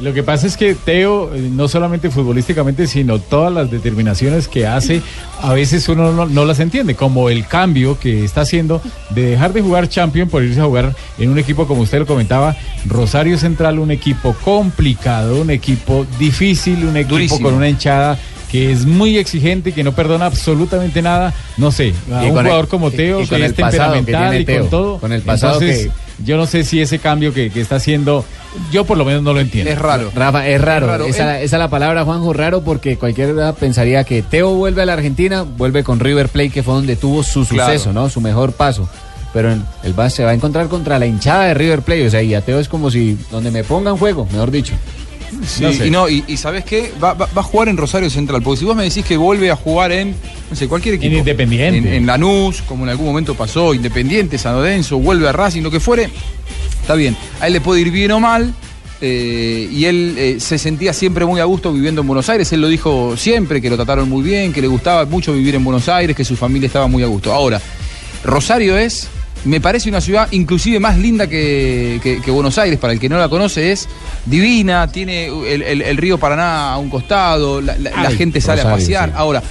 [SPEAKER 11] Lo que pasa es que Teo, eh, no solamente futbolísticamente, sino todas las determinaciones que hace, a veces uno no, no las entiende, como el cambio que está haciendo de dejar de jugar Champion por irse a jugar en un equipo, como usted lo comentaba, Rosario Central, un equipo complicado, un equipo difícil, un equipo
[SPEAKER 7] Durísimo.
[SPEAKER 11] con una hinchada que es muy exigente, que no perdona absolutamente nada, no sé, a
[SPEAKER 10] Y
[SPEAKER 11] un
[SPEAKER 10] el-
[SPEAKER 11] jugador como Teo,
[SPEAKER 10] y
[SPEAKER 11] que
[SPEAKER 10] el
[SPEAKER 11] es
[SPEAKER 10] que
[SPEAKER 11] temperamental y con todo.
[SPEAKER 10] con el pasado
[SPEAKER 11] Entonces, yo no sé si ese cambio que, que está haciendo, yo por lo menos no lo entiendo.
[SPEAKER 10] Rafa, es raro.
[SPEAKER 11] Es raro.
[SPEAKER 10] Esa, esa es la palabra, Juanjo, raro, porque cualquiera pensaría que Teo vuelve a la Argentina, vuelve con River Plate, que fue donde tuvo su
[SPEAKER 7] Claro.
[SPEAKER 10] suceso, ¿no? Su mejor paso. Pero en- él va, se va a encontrar contra la hinchada de River Plate. O sea, y a Teo es como si donde me pongan juego, mejor dicho.
[SPEAKER 7] Sí,
[SPEAKER 10] No sé.
[SPEAKER 7] y no, y, y ¿sabes qué? Va, va- va a jugar en Rosario Central, porque si vos me decís que vuelve a jugar en, no sé, cualquier equipo.
[SPEAKER 11] En Independiente.
[SPEAKER 7] En, en Lanús, como en algún momento pasó, Independiente, San Lorenzo, vuelve a Racing, lo que fuere, está bien. A él le puede ir bien o mal, eh, y él eh, se sentía siempre muy a gusto viviendo en Buenos Aires, él lo dijo siempre, que lo trataron muy bien, que le gustaba mucho vivir en Buenos Aires, que su familia estaba muy a gusto. Ahora, Rosario es, me parece una ciudad inclusive más linda que, que- que Buenos Aires, para el que no la conoce, es divina, tiene el, el- el río Paraná a un costado, la, la- la
[SPEAKER 10] Ay,
[SPEAKER 7] gente sale a pasear.
[SPEAKER 10] sí.
[SPEAKER 7] Ahora,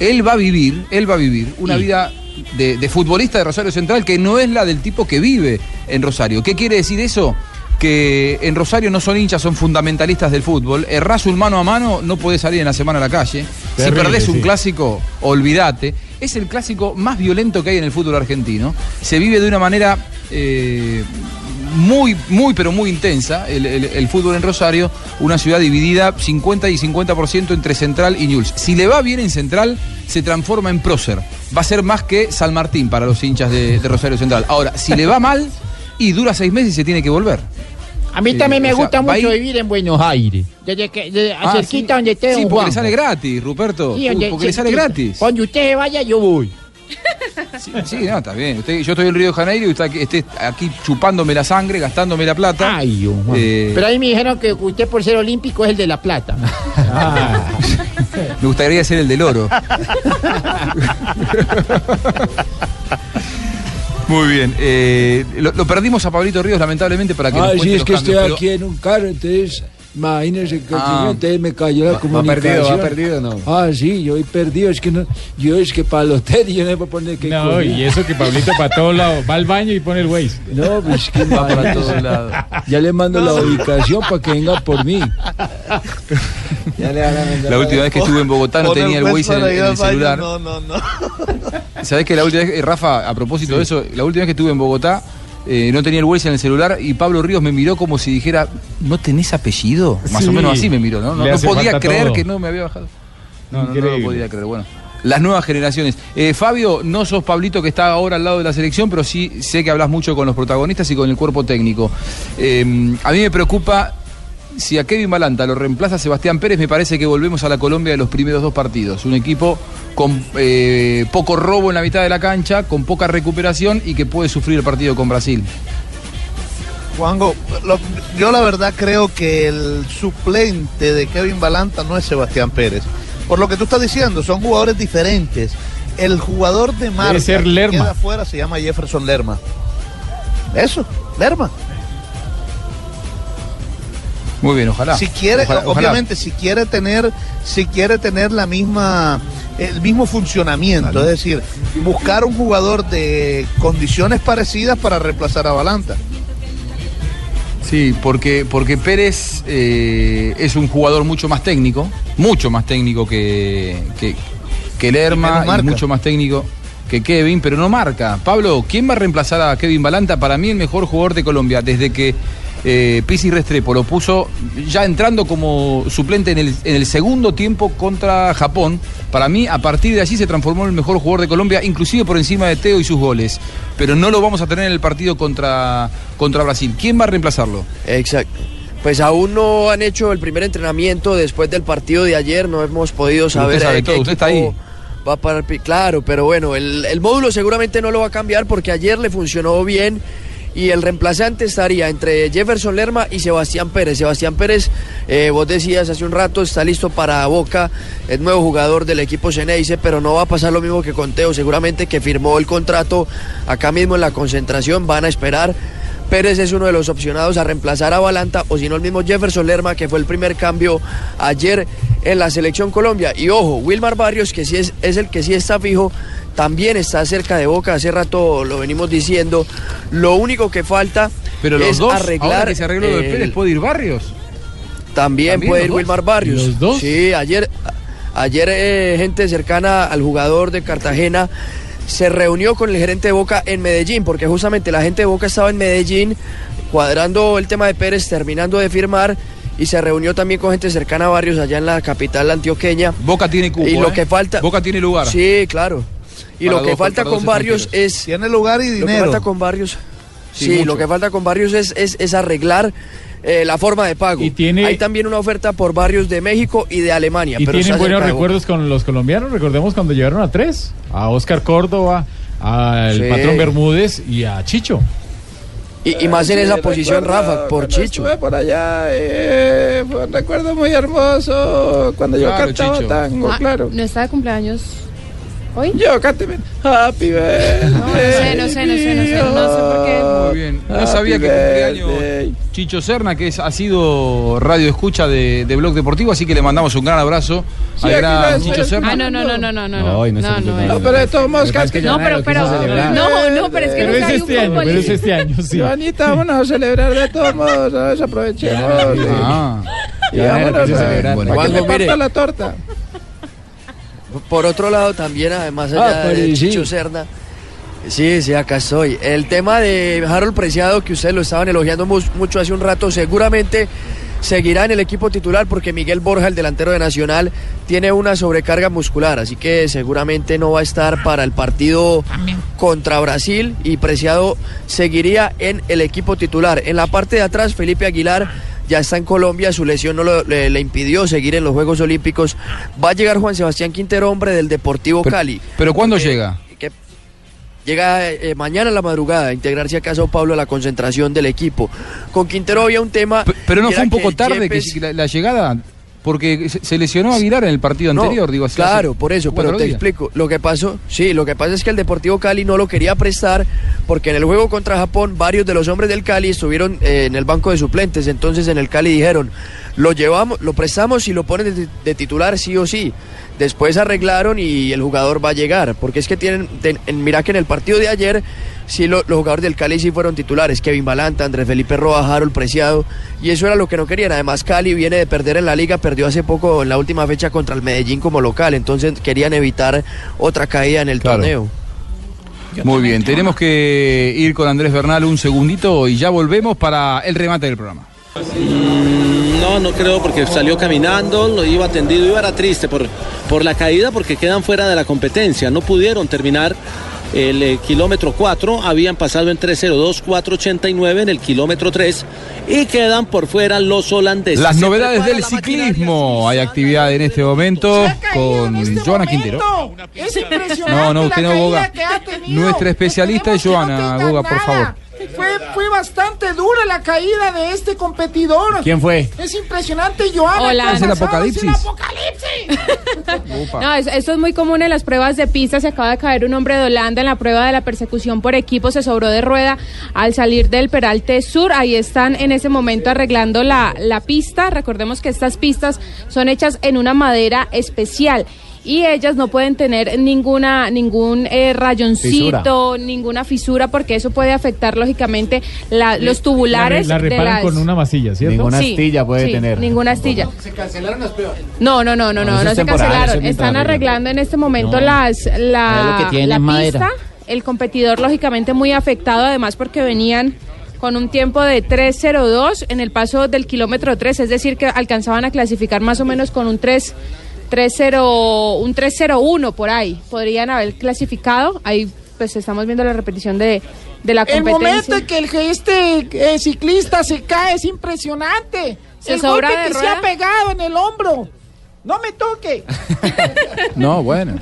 [SPEAKER 7] él va a vivir, él va a vivir una vida de, de futbolista de Rosario Central que no es la del tipo que vive en Rosario. ¿Qué quiere decir eso? Que en Rosario no son hinchas, son fundamentalistas del fútbol. Errás un mano a mano, no podés salir en la semana a la calle. si perdés un
[SPEAKER 11] sí.
[SPEAKER 7] clásico, olvídate. Es el clásico más violento que hay en el fútbol argentino. Se vive de una manera eh, muy, muy, pero muy intensa el, el- el fútbol en Rosario. Una ciudad dividida 50 y 50% entre Central y Newell's. Si le va bien en Central, se transforma en prócer. Va a ser más que San Martín para los hinchas de, de Rosario Central. Ahora, si le va mal y dura seis meses y se tiene que volver.
[SPEAKER 9] A mí
[SPEAKER 7] Eh,
[SPEAKER 9] también me
[SPEAKER 7] sea,
[SPEAKER 9] gusta mucho vivir en Buenos Aires. Desde que, de,
[SPEAKER 7] Ah,
[SPEAKER 9] cerquita
[SPEAKER 7] sí.
[SPEAKER 9] donde esté
[SPEAKER 7] Sí, porque le sale gratis, Ruperto.
[SPEAKER 9] Sí, donde-
[SPEAKER 7] porque le sale gratis.
[SPEAKER 9] Donde usted vaya, yo voy. [LAUGHS]
[SPEAKER 7] Sí, sí, no, está bien. Usted- yo estoy en Río de Janeiro y usted esté aquí chupándome la sangre, gastándome la plata.
[SPEAKER 9] Ay.
[SPEAKER 7] Eh,
[SPEAKER 9] Pero ahí me dijeron que usted por ser olímpico es el de La Plata. [LAUGHS]
[SPEAKER 7] Me gustaría ser el del oro. [LAUGHS] Muy bien. eh, lo, lo perdimos a Pablito Ríos, lamentablemente, para que nos
[SPEAKER 6] Ah, sí, es que estoy aquí en un carro, entonces imagínense que
[SPEAKER 7] Ah.
[SPEAKER 6] entonces me cayó la
[SPEAKER 10] Va- va
[SPEAKER 6] comunicación.
[SPEAKER 10] perdido, va perdido, ¿no?
[SPEAKER 6] Ah, sí, yo he perdido, es que no, yo es que para el hotel yo no puedo poner que
[SPEAKER 11] No,
[SPEAKER 6] correr.
[SPEAKER 11] y eso que Pablito para todos lados va al baño y pone el Waze.
[SPEAKER 6] No, pues que
[SPEAKER 7] Va para todos lados.
[SPEAKER 6] Ya le mando la ubicación para que venga por mí.
[SPEAKER 7] La última vez que estuve en Bogotá no tenía el
[SPEAKER 8] juez
[SPEAKER 7] Waze en, el- en celular.
[SPEAKER 8] No, no, no.
[SPEAKER 7] ¿Sabés que la última vez, eh, Rafa, a propósito de eso, la última vez que estuve en Bogotá, eh, no tenía el Waze en el celular y Pablo Ríos me miró como si dijera, ¿no tenés apellido? Más
[SPEAKER 11] Sí.
[SPEAKER 7] o menos así me miró, ¿no? No, podía creer
[SPEAKER 11] todo.
[SPEAKER 7] que no me había bajado. No, no, no, lo podía creer. Bueno, las nuevas generaciones. Eh, Fabio, no sos Pablito que está ahora al lado de la selección, pero sí sé que hablas mucho con los protagonistas y con el cuerpo técnico. Eh, a mí me preocupa si a Kevin Balanta lo reemplaza Sebastián Pérez, me parece que volvemos a la Colombia de los primeros dos partidos. Un equipo con eh, poco robo en la mitad de la cancha, con poca recuperación y que puede sufrir el partido con Brasil.
[SPEAKER 8] Juanjo, lo- yo la verdad creo que el suplente de Kevin Balanta no es Sebastián Pérez. Por lo que tú estás diciendo, son jugadores diferentes. El jugador de marca
[SPEAKER 11] ser
[SPEAKER 8] que
[SPEAKER 11] Lerma.
[SPEAKER 8] queda afuera se llama Jefferson Lerma. Eso, Lerma.
[SPEAKER 7] Muy bien, ojalá.
[SPEAKER 8] Si quiere,
[SPEAKER 7] Ojalá- ojalá.
[SPEAKER 8] obviamente, si quiere tener, si quiere tener la misma, el mismo funcionamiento, es decir, buscar un jugador de condiciones parecidas para reemplazar a Balanta.
[SPEAKER 7] Sí, porque, porque Pérez eh, es un jugador mucho más técnico, mucho más técnico que, que, que Lerma
[SPEAKER 8] Y
[SPEAKER 7] y, mucho más técnico que Kevin, pero no marca. Pablo, ¿quién va a reemplazar a Kevin Balanta? Para mí el mejor jugador de Colombia, desde que eh, Pisi Restrepo lo puso ya entrando como suplente en el, en el segundo tiempo contra Japón. Para mí, a partir de allí se transformó en el mejor jugador de Colombia, inclusive por encima de Teo y sus goles. Pero no lo vamos a tener en el partido contra, contra Brasil. ¿Quién va a reemplazarlo?
[SPEAKER 17] Exacto. Pues aún no han hecho el primer entrenamiento después del partido de ayer, no hemos podido saber
[SPEAKER 7] usted sabe todo, usted está ahí.
[SPEAKER 17] Va para el claro, pero bueno, el, el módulo seguramente no lo va a cambiar porque ayer le funcionó bien y el reemplazante estaría entre Jefferson Lerma y Sebastián Pérez. Sebastián Pérez, eh, vos decías hace un rato, está listo para Boca, es nuevo jugador del equipo Ceneice, pero no va a pasar lo mismo que con Teo, seguramente que firmó el contrato acá mismo en la concentración, van a esperar. Pérez es uno de los opcionados a reemplazar a Balanta o si no el mismo Jefferson Lerma que fue el primer cambio ayer en la selección Colombia. Y ojo, Wilmar Barrios que sí es, es el que sí está fijo, también está cerca de Boca, hace rato lo venimos diciendo. Lo único que falta
[SPEAKER 7] Pero los
[SPEAKER 17] es
[SPEAKER 7] dos,
[SPEAKER 17] arreglar
[SPEAKER 7] ahora que se arregló
[SPEAKER 17] el-
[SPEAKER 7] Pérez, ¿puede ir Barrios?
[SPEAKER 17] también,
[SPEAKER 7] ¿También
[SPEAKER 17] puede ir
[SPEAKER 7] dos?
[SPEAKER 17] Wilmar Barrios.
[SPEAKER 7] ¿Los dos?
[SPEAKER 17] Sí, ayer, ayer eh, gente cercana al jugador de Cartagena se reunió con el gerente de Boca en Medellín, porque justamente la gente de Boca estaba en Medellín cuadrando el tema de Pérez, terminando de firmar. Y se reunió también con gente cercana a Barrios allá en la capital antioqueña.
[SPEAKER 7] Boca tiene cupo,
[SPEAKER 17] Y lo
[SPEAKER 7] ¿eh?
[SPEAKER 17] que falta.
[SPEAKER 7] Boca tiene lugar.
[SPEAKER 17] Sí, claro. Y lo que
[SPEAKER 7] dos-
[SPEAKER 17] falta con Barrios es.
[SPEAKER 8] Tiene lugar y
[SPEAKER 17] Lo que
[SPEAKER 8] dinero.
[SPEAKER 17] falta con Barrios.
[SPEAKER 7] Sí,
[SPEAKER 17] lo que falta con Barrios es, es, es arreglar eh, la forma de pago.
[SPEAKER 11] Y tiene-
[SPEAKER 17] Hay también una oferta por Barrios de México y de Alemania.
[SPEAKER 11] Y
[SPEAKER 17] pero
[SPEAKER 11] tienen buenos recuerdos con los colombianos. Recordemos cuando llegaron a tres: a Oscar Córdoba, al
[SPEAKER 17] Sí.
[SPEAKER 11] patrón Bermúdez y a Chicho.
[SPEAKER 17] Y, y más en
[SPEAKER 9] Sí,
[SPEAKER 17] esa posición, Rafa, por Chicho.
[SPEAKER 9] por allá, eh, fue un recuerdo muy hermoso cuando yo
[SPEAKER 7] Claro,
[SPEAKER 9] cantaba
[SPEAKER 7] Chicho.
[SPEAKER 9] tango,
[SPEAKER 15] Ah,
[SPEAKER 9] claro.
[SPEAKER 15] No está de cumpleaños. ¿Hoy?
[SPEAKER 9] Yo, cánteme. Happy birthday.
[SPEAKER 15] No, no sé, no sé, no sé, no sé, no sé por qué.
[SPEAKER 7] Muy bien. No sabía que cumpleaños Chicho Serna, que es, ha sido radio escucha de, de Blog Deportivo, así que le mandamos un gran abrazo
[SPEAKER 9] Sí,
[SPEAKER 7] al gran Chicho
[SPEAKER 9] es-
[SPEAKER 7] Serna.
[SPEAKER 15] Ah, no, no, no, no, no, no.
[SPEAKER 7] No, hoy no es
[SPEAKER 15] no,
[SPEAKER 7] el
[SPEAKER 15] no,
[SPEAKER 7] cumpleaños.
[SPEAKER 15] es-
[SPEAKER 9] No, pero de todos modos, que
[SPEAKER 15] No, pero, pero, no, no, pero es que nunca hay un futbolista.
[SPEAKER 9] Joanita, vámonos a celebrar de todos modos, ¿sabes? Aprovechemos.
[SPEAKER 7] Ah.
[SPEAKER 9] Y
[SPEAKER 17] Ya,
[SPEAKER 9] vámonos a,
[SPEAKER 17] celebrar.
[SPEAKER 9] para que la torta.
[SPEAKER 17] Por otro lado, también, además allá
[SPEAKER 9] Ah,
[SPEAKER 17] de. Chicho Serna. Sí, sí, acá estoy. El tema de Harold Preciado, que ustedes lo estaban elogiando mu- mucho hace un rato, seguramente seguirá en el equipo titular porque Miguel Borja, el delantero de Nacional, tiene una sobrecarga muscular, así que seguramente no va a estar para el partido contra Brasil y Preciado seguiría en el equipo titular. En la parte de atrás, Felipe Aguilar ya está en Colombia, su lesión no lo- le, le impidió seguir en los Juegos Olímpicos. Va a llegar Juan Sebastián Quintero, hombre del Deportivo Cali.
[SPEAKER 7] ¿Pero cuándo llega?
[SPEAKER 17] Llega eh, mañana a la madrugada a integrarse acá a Sao Paulo a la concentración del equipo. Con Quintero había un tema.
[SPEAKER 7] Pero no fue un poco tarde que la llegada, porque se, lesionó Aguilar en el partido
[SPEAKER 17] No,
[SPEAKER 7] anterior, digo así.
[SPEAKER 17] Claro, por eso, pero te
[SPEAKER 7] días.
[SPEAKER 17] explico. Lo que pasó, sí, lo que pasa es que el Deportivo Cali no lo quería prestar porque en el juego contra Japón varios de los hombres del Cali estuvieron eh, en el banco de suplentes. Entonces en el Cali dijeron, lo llevamos, lo prestamos y lo ponen de, de titular sí o sí. Después arreglaron y el jugador va a llegar, porque es que tienen, ten- en- mira que en el partido de ayer sí lo- los jugadores del Cali sí fueron titulares, Kevin Balanta, Andrés Felipe Roa, Harold Preciado, y eso era lo que no querían. Además Cali viene de perder en la liga, perdió hace poco en la última fecha contra el Medellín como local, entonces querían evitar otra caída en el
[SPEAKER 7] Claro.
[SPEAKER 17] torneo.
[SPEAKER 7] Muy bien, tenemos que ir con Andrés Bernal un segundito y ya volvemos para el remate del programa.
[SPEAKER 14] Mm, No, no creo porque salió caminando, lo iba atendido, iba era triste por, por la caída porque quedan fuera de la competencia, no pudieron terminar el eh, kilómetro 4, habían pasado en 302, 489 en el kilómetro 3 y quedan por fuera los holandeses.
[SPEAKER 7] Las novedades del
[SPEAKER 14] la
[SPEAKER 7] ciclismo. Hay actividad en este momento con Joana Quintero.
[SPEAKER 9] Es impresionante
[SPEAKER 7] No, no, usted no,
[SPEAKER 9] tenido.
[SPEAKER 7] Nuestra especialista es Joana, Goga, por favor.
[SPEAKER 9] Fue, fue bastante dura la caída de este competidor.
[SPEAKER 10] ¿Quién fue?
[SPEAKER 9] Es impresionante, Joana.
[SPEAKER 15] Hola.
[SPEAKER 9] ¿qué ha
[SPEAKER 15] ¿Es el apocalipsis?
[SPEAKER 9] Es el apocalipsis. [LAUGHS] [LAUGHS]
[SPEAKER 15] No, es- esto es muy común en las pruebas de pista. Se acaba de caer un hombre de Holanda en la prueba de la persecución por equipo. Se sobró de rueda al salir del Peralte Sur. Ahí están en ese momento arreglando la, la pista. Recordemos que estas pistas son hechas en una madera especial. Y ellas no pueden tener ninguna ningún eh, rayoncito, ninguna fisura, porque eso puede afectar lógicamente la- los tubulares.
[SPEAKER 11] La,
[SPEAKER 15] de
[SPEAKER 11] reparan
[SPEAKER 15] las-
[SPEAKER 11] con una masilla, ¿cierto?
[SPEAKER 10] Ninguna
[SPEAKER 15] Sí,
[SPEAKER 10] astilla puede
[SPEAKER 15] sí,
[SPEAKER 10] tener.
[SPEAKER 15] Ninguna astilla.
[SPEAKER 9] Se cancelaron las pruebas.
[SPEAKER 15] No, no, no, no,
[SPEAKER 10] No,
[SPEAKER 15] no, se cancelaron.
[SPEAKER 10] es
[SPEAKER 15] Están
[SPEAKER 10] arreglan.
[SPEAKER 15] arreglando en este momento
[SPEAKER 10] No.
[SPEAKER 15] las la,
[SPEAKER 10] lo que tienen
[SPEAKER 15] la pista. El competidor lógicamente muy afectado, además porque venían con un tiempo de 3.02 en el paso del kilómetro 3, es decir, que alcanzaban a clasificar más o menos con un 3 3.0 un 3.01 por ahí. Podrían haber clasificado. Ahí pues estamos viendo la repetición de, de la
[SPEAKER 9] El
[SPEAKER 15] competencia.
[SPEAKER 9] momento en que el, que este eh, ciclista se cae es impresionante.
[SPEAKER 15] Se
[SPEAKER 9] el
[SPEAKER 15] sobra
[SPEAKER 9] golpe
[SPEAKER 15] de
[SPEAKER 9] que se
[SPEAKER 15] rueda.
[SPEAKER 9] ha pegado en el hombro. No me toque. [LAUGHS]
[SPEAKER 7] No, bueno,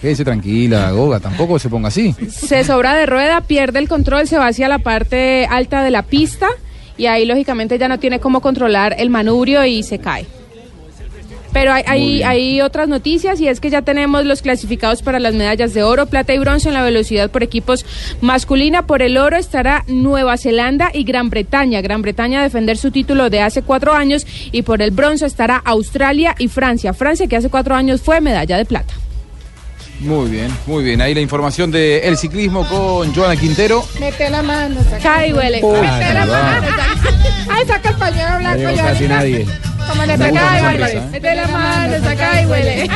[SPEAKER 7] quédese tranquila, Goga, tampoco se ponga así.
[SPEAKER 15] se sobra de rueda, pierde el control, se va hacia la parte alta de la pista y ahí lógicamente ya no tiene cómo controlar el manubrio y se cae. Pero hay, otras noticias y es que ya tenemos los clasificados para las medallas de oro, plata y bronce en la velocidad por equipos masculina. Por el oro estará Nueva Zelanda y Gran Bretaña. Gran Bretaña a defender su título de hace cuatro años y por el bronce estará Australia y Francia. Francia que hace cuatro años fue medalla de plata.
[SPEAKER 7] Muy bien, muy bien. Ahí la información del ciclismo con Joana Quintero.
[SPEAKER 9] Mete la mano. Saca
[SPEAKER 15] Cae, huele.
[SPEAKER 7] Oh,
[SPEAKER 9] Mete la mano. Ay, saca el pañuelo blanco. ya.
[SPEAKER 7] casi nadie.
[SPEAKER 9] Como le
[SPEAKER 7] Me gusta
[SPEAKER 9] saca y huele.
[SPEAKER 7] ¿eh?
[SPEAKER 15] Mete la mano, saca y huele.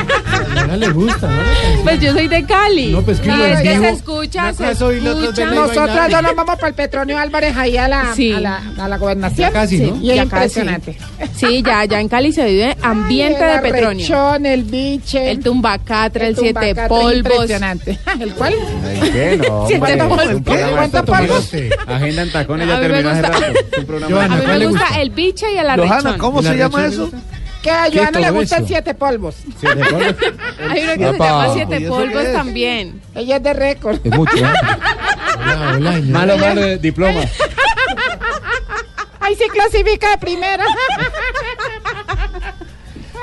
[SPEAKER 11] No le gusta, ¿no?
[SPEAKER 15] Pues yo soy de Cali.
[SPEAKER 11] No, pues que lo
[SPEAKER 15] es que se escucha, se
[SPEAKER 11] vez
[SPEAKER 15] escucha.
[SPEAKER 9] Nosotras dos nos vamos para el Petronio Álvarez ahí a la,
[SPEAKER 15] Sí.
[SPEAKER 9] a la, a la gobernación.
[SPEAKER 11] Ya casi, ¿no?
[SPEAKER 9] Y es
[SPEAKER 15] Ya
[SPEAKER 9] impresionante.
[SPEAKER 15] Sí, ya, ya en Cali se vive ambiente
[SPEAKER 9] Ay,
[SPEAKER 15] de
[SPEAKER 9] el
[SPEAKER 15] petronio.
[SPEAKER 9] arrechón, el biche.
[SPEAKER 15] El tumbacatra, el, siete polvos.
[SPEAKER 9] Impresionante. [LAUGHS] ¿El cuál?
[SPEAKER 10] ¿Qué? No, [LAUGHS]
[SPEAKER 15] Siete polvos.
[SPEAKER 10] Es
[SPEAKER 9] ¿Cuántos
[SPEAKER 10] de
[SPEAKER 9] polvos?
[SPEAKER 10] Agenda en tacones
[SPEAKER 15] A
[SPEAKER 10] ya
[SPEAKER 15] mí me
[SPEAKER 10] terminó hace
[SPEAKER 15] gusta.
[SPEAKER 10] rato. Es [LAUGHS]
[SPEAKER 15] A mí
[SPEAKER 10] ¿cuál
[SPEAKER 15] me
[SPEAKER 10] le
[SPEAKER 15] gusta el biche y el arrechón.
[SPEAKER 8] Johanna, ¿cómo se llama eso?
[SPEAKER 9] Que a
[SPEAKER 8] ¿Qué es
[SPEAKER 9] Joana le gustan
[SPEAKER 8] eso?
[SPEAKER 9] siete polvos. [LAUGHS]
[SPEAKER 15] Hay uno que se llama
[SPEAKER 8] ¿Y
[SPEAKER 15] siete polvos
[SPEAKER 8] es?
[SPEAKER 15] también.
[SPEAKER 9] Ella es de récord.
[SPEAKER 7] Es mucho, ¿eh? [LAUGHS]
[SPEAKER 10] Malo, malo, de diploma.
[SPEAKER 9] Ahí se clasifica de primera.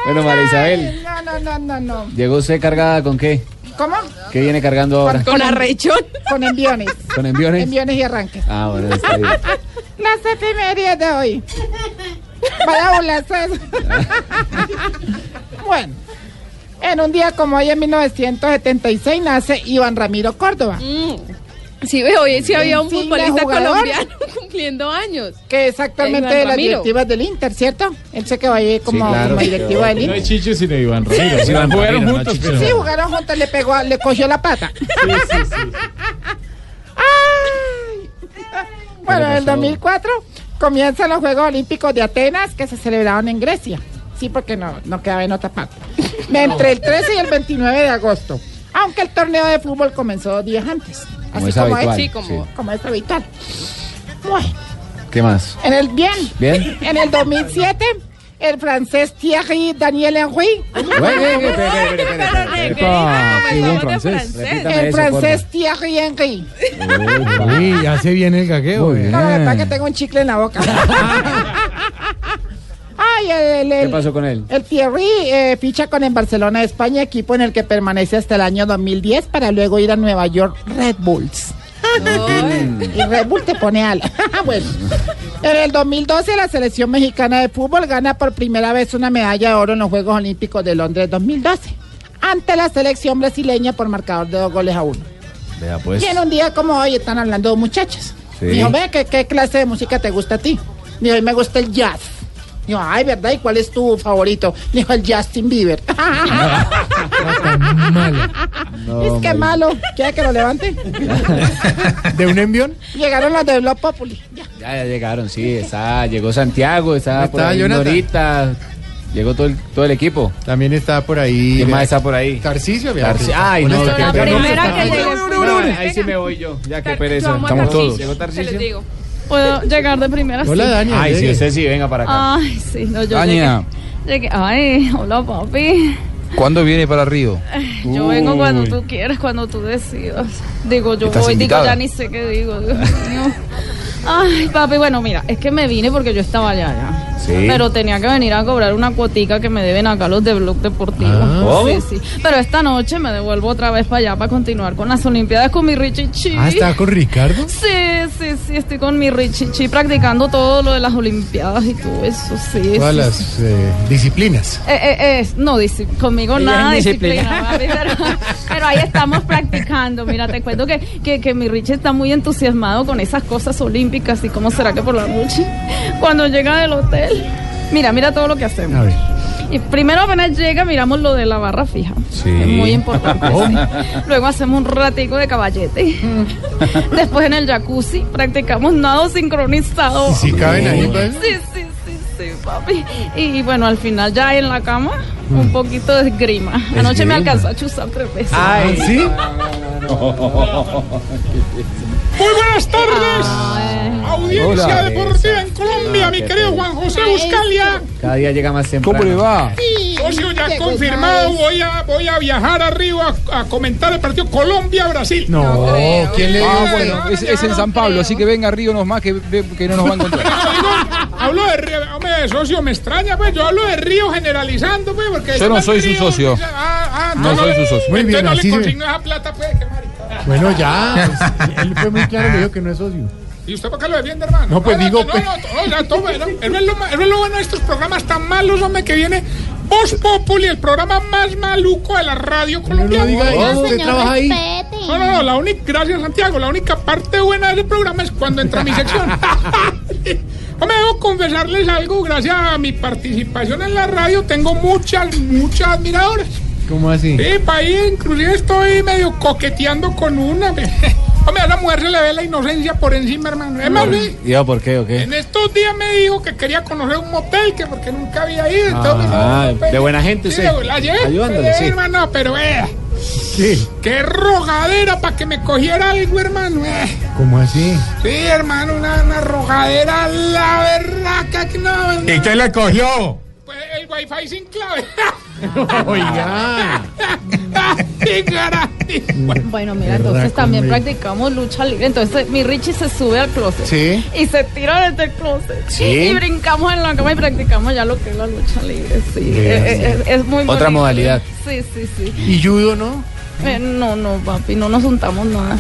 [SPEAKER 10] Bueno, María Isabel,
[SPEAKER 9] No, no, no, no, no.
[SPEAKER 10] ¿llegó usted cargada con qué?
[SPEAKER 9] ¿Cómo?
[SPEAKER 10] ¿Qué viene cargando ahora?
[SPEAKER 20] Con arrechón.
[SPEAKER 9] Con enviones.
[SPEAKER 10] ¿Con enviones?
[SPEAKER 9] Enviones y arranques.
[SPEAKER 10] Ah, bueno, está bien. [LAUGHS]
[SPEAKER 9] Las efemérides de hoy. Para burlarse. bueno, en un día como hoy, en 1976, nace Iván Ramiro Córdoba.
[SPEAKER 20] Sí, veo, hoy sí había un futbolista colombiano [LAUGHS] cumpliendo años.
[SPEAKER 9] Que es actualmente
[SPEAKER 20] Iván
[SPEAKER 9] de las
[SPEAKER 20] Ramiro.
[SPEAKER 9] directivas del Inter, ¿cierto? Él se quedó ahí como,
[SPEAKER 21] claro.
[SPEAKER 9] como directivo del
[SPEAKER 21] No
[SPEAKER 9] Inter.
[SPEAKER 21] es Chicho, sino Iván Ramiro.
[SPEAKER 10] Es Iván
[SPEAKER 21] Jugaron
[SPEAKER 10] Ramiro, no
[SPEAKER 21] juntos, pero...
[SPEAKER 9] Sí, jugaron juntos, le pegó, le cogió la pata. [LAUGHS] Ay. Bueno, en el 2004 comienzan los Juegos Olímpicos de Atenas que se celebraron en Grecia. Sí, porque no, no quedaba en otra parte. Entre el 13 y el 29 de agosto. Aunque el torneo de fútbol comenzó dos días antes.
[SPEAKER 10] Como
[SPEAKER 9] Así
[SPEAKER 10] es
[SPEAKER 9] como
[SPEAKER 10] habitual,
[SPEAKER 9] es,
[SPEAKER 20] Sí, como-
[SPEAKER 10] sí.
[SPEAKER 9] como es habitual. Bueno,
[SPEAKER 10] ¿Qué más?
[SPEAKER 9] en el bien.
[SPEAKER 10] ¿Bien?
[SPEAKER 9] En el 2007, el francés Thierry Daniel Henry. El francés Thierry Henry.
[SPEAKER 21] Uy, hace bien el gagueo.
[SPEAKER 9] No, la verdad que tengo un chicle en la boca. [LAUGHS] Ay, el, el,
[SPEAKER 10] ¿Qué pasó con él?
[SPEAKER 9] el Thierry eh, ficha con el Barcelona de España, equipo en el que permanece hasta el año 2010 para luego ir a Nueva York Red Bulls. Y Red Bull te pone ala. [LAUGHS] bueno, en el 2012 la selección mexicana de fútbol gana por primera vez una medalla de oro en los Juegos Olímpicos de Londres 2012 ante la selección brasileña por marcador de dos goles a uno.
[SPEAKER 10] Vea, pues.
[SPEAKER 9] Y en un día como hoy están hablando muchachas.
[SPEAKER 10] Sí.
[SPEAKER 9] Dijo, ve, ¿qué, ¿qué clase de música te gusta a ti? Dijo, a mí me gusta el jazz. Dijo, ay, ¿verdad? ¿Y cuál es tu favorito? Dijo, el Justin Bieber. [LAUGHS] es que malo. ¿Quiere que lo levante? [LAUGHS]
[SPEAKER 21] ¿De un envión?
[SPEAKER 9] Llegaron los de Blog Populi. Ya.
[SPEAKER 10] Ya, ya llegaron, sí. Está, llegó Santiago, está por ahí. Norita. Llegó todo el, todo el equipo.
[SPEAKER 21] También está por ahí.
[SPEAKER 10] ¿Quién más está por ahí?
[SPEAKER 21] Tarcisio,
[SPEAKER 10] Tarci- Ay, no,
[SPEAKER 21] que
[SPEAKER 10] pena.
[SPEAKER 20] primera que llegó.
[SPEAKER 10] No, ahí sí me voy yo. Ya, qué pereza. Estamos
[SPEAKER 20] Tarcisio,
[SPEAKER 10] todos. ¿Llegó Tarcisio?
[SPEAKER 20] Puedo llegar de primera.
[SPEAKER 21] Hola,
[SPEAKER 20] sí.
[SPEAKER 21] Dani.
[SPEAKER 10] Ay,
[SPEAKER 21] llegue.
[SPEAKER 10] usted sí, venga para acá.
[SPEAKER 20] Ay, sí, no, yo
[SPEAKER 7] Daña,
[SPEAKER 20] llegué. llegué- Ay, hola papi.
[SPEAKER 7] ¿cuándo viene para Río?
[SPEAKER 20] Yo vengo cuando
[SPEAKER 7] Uy.
[SPEAKER 20] tú quieras, cuando tú decidas. Digo, yo
[SPEAKER 7] ¿Estás
[SPEAKER 20] voy,
[SPEAKER 7] invitada?
[SPEAKER 20] digo, ya ni sé qué digo. Dios mío. Ay, papi, bueno, mira, es que me vine porque yo estaba allá ya.
[SPEAKER 10] Sí.
[SPEAKER 20] Pero tenía que venir a cobrar una cuotica que me deben acá los de Blog Deportivo.
[SPEAKER 10] Ah. ¿Cómo?
[SPEAKER 20] Sí, sí. Pero esta noche me devuelvo otra vez para allá para continuar con las Olimpiadas con mi Richie Chi.
[SPEAKER 21] Ah, ¿está con Ricardo?
[SPEAKER 20] Sí, sí, sí, estoy con mi Richie Chi practicando todo lo de las Olimpiadas y todo eso, sí.
[SPEAKER 21] Todas
[SPEAKER 20] sí,
[SPEAKER 21] las
[SPEAKER 20] sí.
[SPEAKER 21] eh, disciplinas.
[SPEAKER 20] Eh, eh, eh, no, conmigo
[SPEAKER 22] Ella
[SPEAKER 20] nada disciplina,
[SPEAKER 22] disciplina.
[SPEAKER 20] pero, pero ahí estamos practicando. Mira, te cuento que, que, que mi Richie está muy entusiasmado con esas cosas olímpicas y cómo será que por la noche, cuando llega del hotel, mira, mira todo lo que hacemos.
[SPEAKER 21] A ver.
[SPEAKER 20] Y primero apenas llega, miramos lo de la barra fija.
[SPEAKER 7] Sí.
[SPEAKER 20] Es muy importante. sí. Luego hacemos un ratico de caballete. Después en el jacuzzi practicamos nado sincronizado.
[SPEAKER 21] ¿Y si caben ahí, pues?
[SPEAKER 20] Sí, sí, sí, sí, papi. Y bueno, al final ya en la cama, un poquito de esgrima. Anoche me alcanzó a chuzar tres veces.
[SPEAKER 10] Ay,
[SPEAKER 21] ¿Sí?
[SPEAKER 23] Muy buenas tardes, audiencia
[SPEAKER 10] Hola.
[SPEAKER 23] deportiva en Colombia, mi querido. Juan José Buscalia.
[SPEAKER 10] Cada día llega más temprano.
[SPEAKER 7] ¿Cómo le va?
[SPEAKER 23] Socio ya confirmado, voy a, voy a viajar arriba a, a comentar el partido Colombia-Brasil.
[SPEAKER 21] No, ¿quién le dio?
[SPEAKER 7] Ah, bueno, es, es en San Pablo, así que venga a Río nomás que, que no nos va a encontrar. [LAUGHS]
[SPEAKER 23] Hablo de Río, hombre, socio, me extraña, pues yo hablo de Río generalizando, pues, porque...
[SPEAKER 7] Yo no
[SPEAKER 23] en
[SPEAKER 7] soy su
[SPEAKER 23] Río,
[SPEAKER 7] socio.
[SPEAKER 23] Ah, ah,
[SPEAKER 7] No soy su socio.
[SPEAKER 21] Muy bien,
[SPEAKER 23] no
[SPEAKER 21] así
[SPEAKER 23] le consigno esa plata, pues.
[SPEAKER 21] Bueno, ya. pues, él fue muy claro, me dijo que no es socio.
[SPEAKER 23] ¿Y usted por qué lo defiende, hermano?
[SPEAKER 21] No, pues, digo,
[SPEAKER 23] No,
[SPEAKER 21] pues.
[SPEAKER 23] no, no, todo es lo bueno de estos programas tan malos, hombre, que viene Voz Populi, el programa más maluco de la radio
[SPEAKER 21] No
[SPEAKER 23] colombiana. No, no, no, la única, gracias Santiago, la única parte buena de ese programa es cuando entra mi sección. [LAUGHS] [LAUGHS] Hombre, debo confesarles algo, gracias a mi participación en la radio tengo muchas, muchas admiradoras.
[SPEAKER 21] ¿Cómo así?
[SPEAKER 23] Sí, pa' ahí inclusive estoy medio coqueteando con una. [LAUGHS] Hombre, a esa mujer se le ve la inocencia por encima, hermano. Es más, ve,
[SPEAKER 10] ¿Y yo por qué o qué?
[SPEAKER 23] en estos días me dijo que quería conocer un motel, que porque nunca había ido. entonces,
[SPEAKER 10] Ah,
[SPEAKER 23] pues,
[SPEAKER 10] de buena gente
[SPEAKER 23] sí,
[SPEAKER 10] usted.
[SPEAKER 23] la llevé,
[SPEAKER 10] Ayudándole,
[SPEAKER 23] eh,
[SPEAKER 10] sí.
[SPEAKER 23] hermano, pero eh,
[SPEAKER 21] ¿Qué?
[SPEAKER 23] qué rogadera para que me cogiera algo, hermano. eh.
[SPEAKER 21] ¿Cómo así?
[SPEAKER 23] Sí, hermano, una, una rogadera, la verdad que no.
[SPEAKER 21] ¿Y qué le cogió?
[SPEAKER 23] El wifi sin clave. [LAUGHS]
[SPEAKER 21] Oiga. [LAUGHS]
[SPEAKER 20] Bueno, mira, entonces también practicamos lucha libre. Entonces mi Richie se sube al closet.
[SPEAKER 21] Sí.
[SPEAKER 20] Y se tira desde el closet.
[SPEAKER 10] Sí.
[SPEAKER 20] Y brincamos en la cama y practicamos ya lo que es la lucha libre. Sí. Es, es- es muy
[SPEAKER 10] Otra
[SPEAKER 20] bonito.
[SPEAKER 10] modalidad.
[SPEAKER 20] Sí, sí, sí.
[SPEAKER 21] ¿Y judo no?
[SPEAKER 20] Eh, no, no, papi, no nos juntamos nada.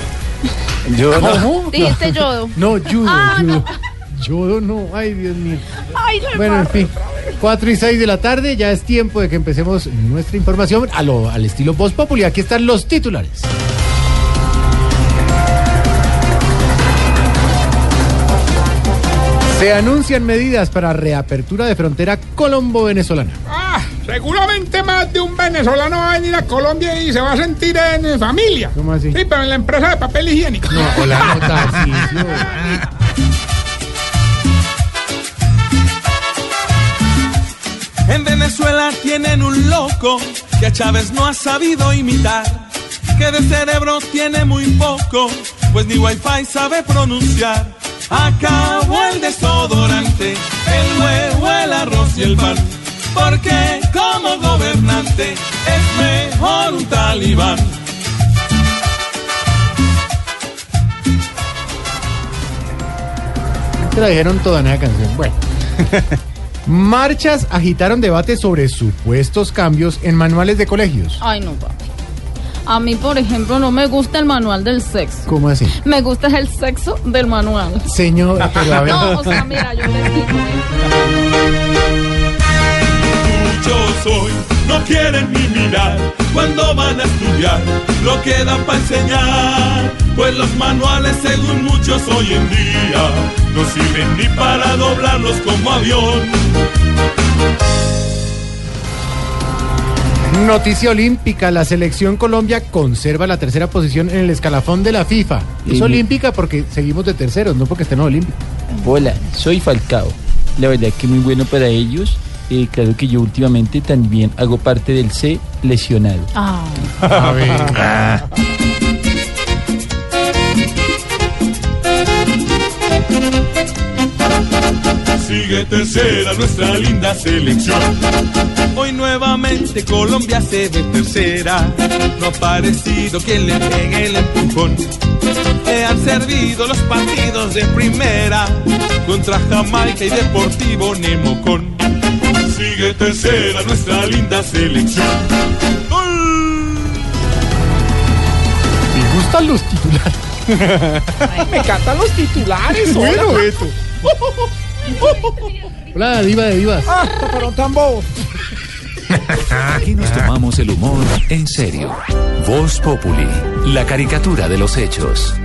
[SPEAKER 21] Yo
[SPEAKER 20] no. [LAUGHS] Dijiste yodo.
[SPEAKER 21] No, judo,
[SPEAKER 20] Ah,
[SPEAKER 21] judo. Judo no, ay Dios mío.
[SPEAKER 20] Ay,
[SPEAKER 21] Bueno, en fin, 4 y 6 de la tarde, ya es tiempo de que empecemos nuestra información a lo, al estilo Voz Populi. Aquí están los titulares. Se anuncian medidas para reapertura de frontera colombo-venezolana.
[SPEAKER 23] Ah, seguramente más de un venezolano va a venir a Colombia y se va a sentir en familia.
[SPEAKER 21] ¿Cómo así?
[SPEAKER 23] Sí, pero en la empresa de papel higiénico.
[SPEAKER 21] No, hola, [LAUGHS] no, [LAUGHS]
[SPEAKER 24] Venezuela tienen un loco que a Chávez no ha sabido imitar, que de cerebro tiene muy poco, pues ni wifi sabe pronunciar. Acabó el desodorante, el huevo, el arroz y el pan, porque como gobernante es mejor un talibán.
[SPEAKER 21] Te la dijeron toda en esa canción. Bueno. [LAUGHS] Marchas agitaron debates sobre supuestos cambios en manuales de colegios.
[SPEAKER 20] Ay, no, papi. A mí, por ejemplo, no me gusta el manual del sexo.
[SPEAKER 21] ¿Cómo así?
[SPEAKER 20] Me gusta el sexo del manual.
[SPEAKER 21] Señor, pero a ver.
[SPEAKER 20] No, o sea, mira, yo les digo.
[SPEAKER 24] Yo soy, no quieren ni mirar cuando van a estudiar lo que dan para enseñar. Pues los manuales, según muchos hoy en día, no sirven ni para doblarlos como avión.
[SPEAKER 21] Noticia olímpica, la selección Colombia conserva la tercera posición en el escalafón de la FIFA. Es
[SPEAKER 22] Y-
[SPEAKER 21] olímpica porque seguimos de terceros, no porque estén olímpicos.
[SPEAKER 22] Hola, soy Falcao. La verdad que muy bueno para ellos. Eh, claro que yo últimamente también hago parte del C lesionado.
[SPEAKER 20] Ah.
[SPEAKER 21] A ver.
[SPEAKER 24] Sigue tercera nuestra linda selección. Hoy nuevamente Colombia se ve tercera. No ha parecido quien le pegue el empujón. Le han servido los partidos de primera contra Jamaica y Deportivo Nemocón. Sigue tercera nuestra linda selección.
[SPEAKER 21] Me gustan los titulares. [LAUGHS]
[SPEAKER 9] Me encantan los titulares.
[SPEAKER 21] Bueno,
[SPEAKER 9] hola.
[SPEAKER 21] Beto. [LAUGHS] [LAUGHS] Hola, diva de divas.
[SPEAKER 9] Ah, pero tan bobo.
[SPEAKER 3] Aquí nos tomamos el humor en serio. Voz Populi, la caricatura de los hechos.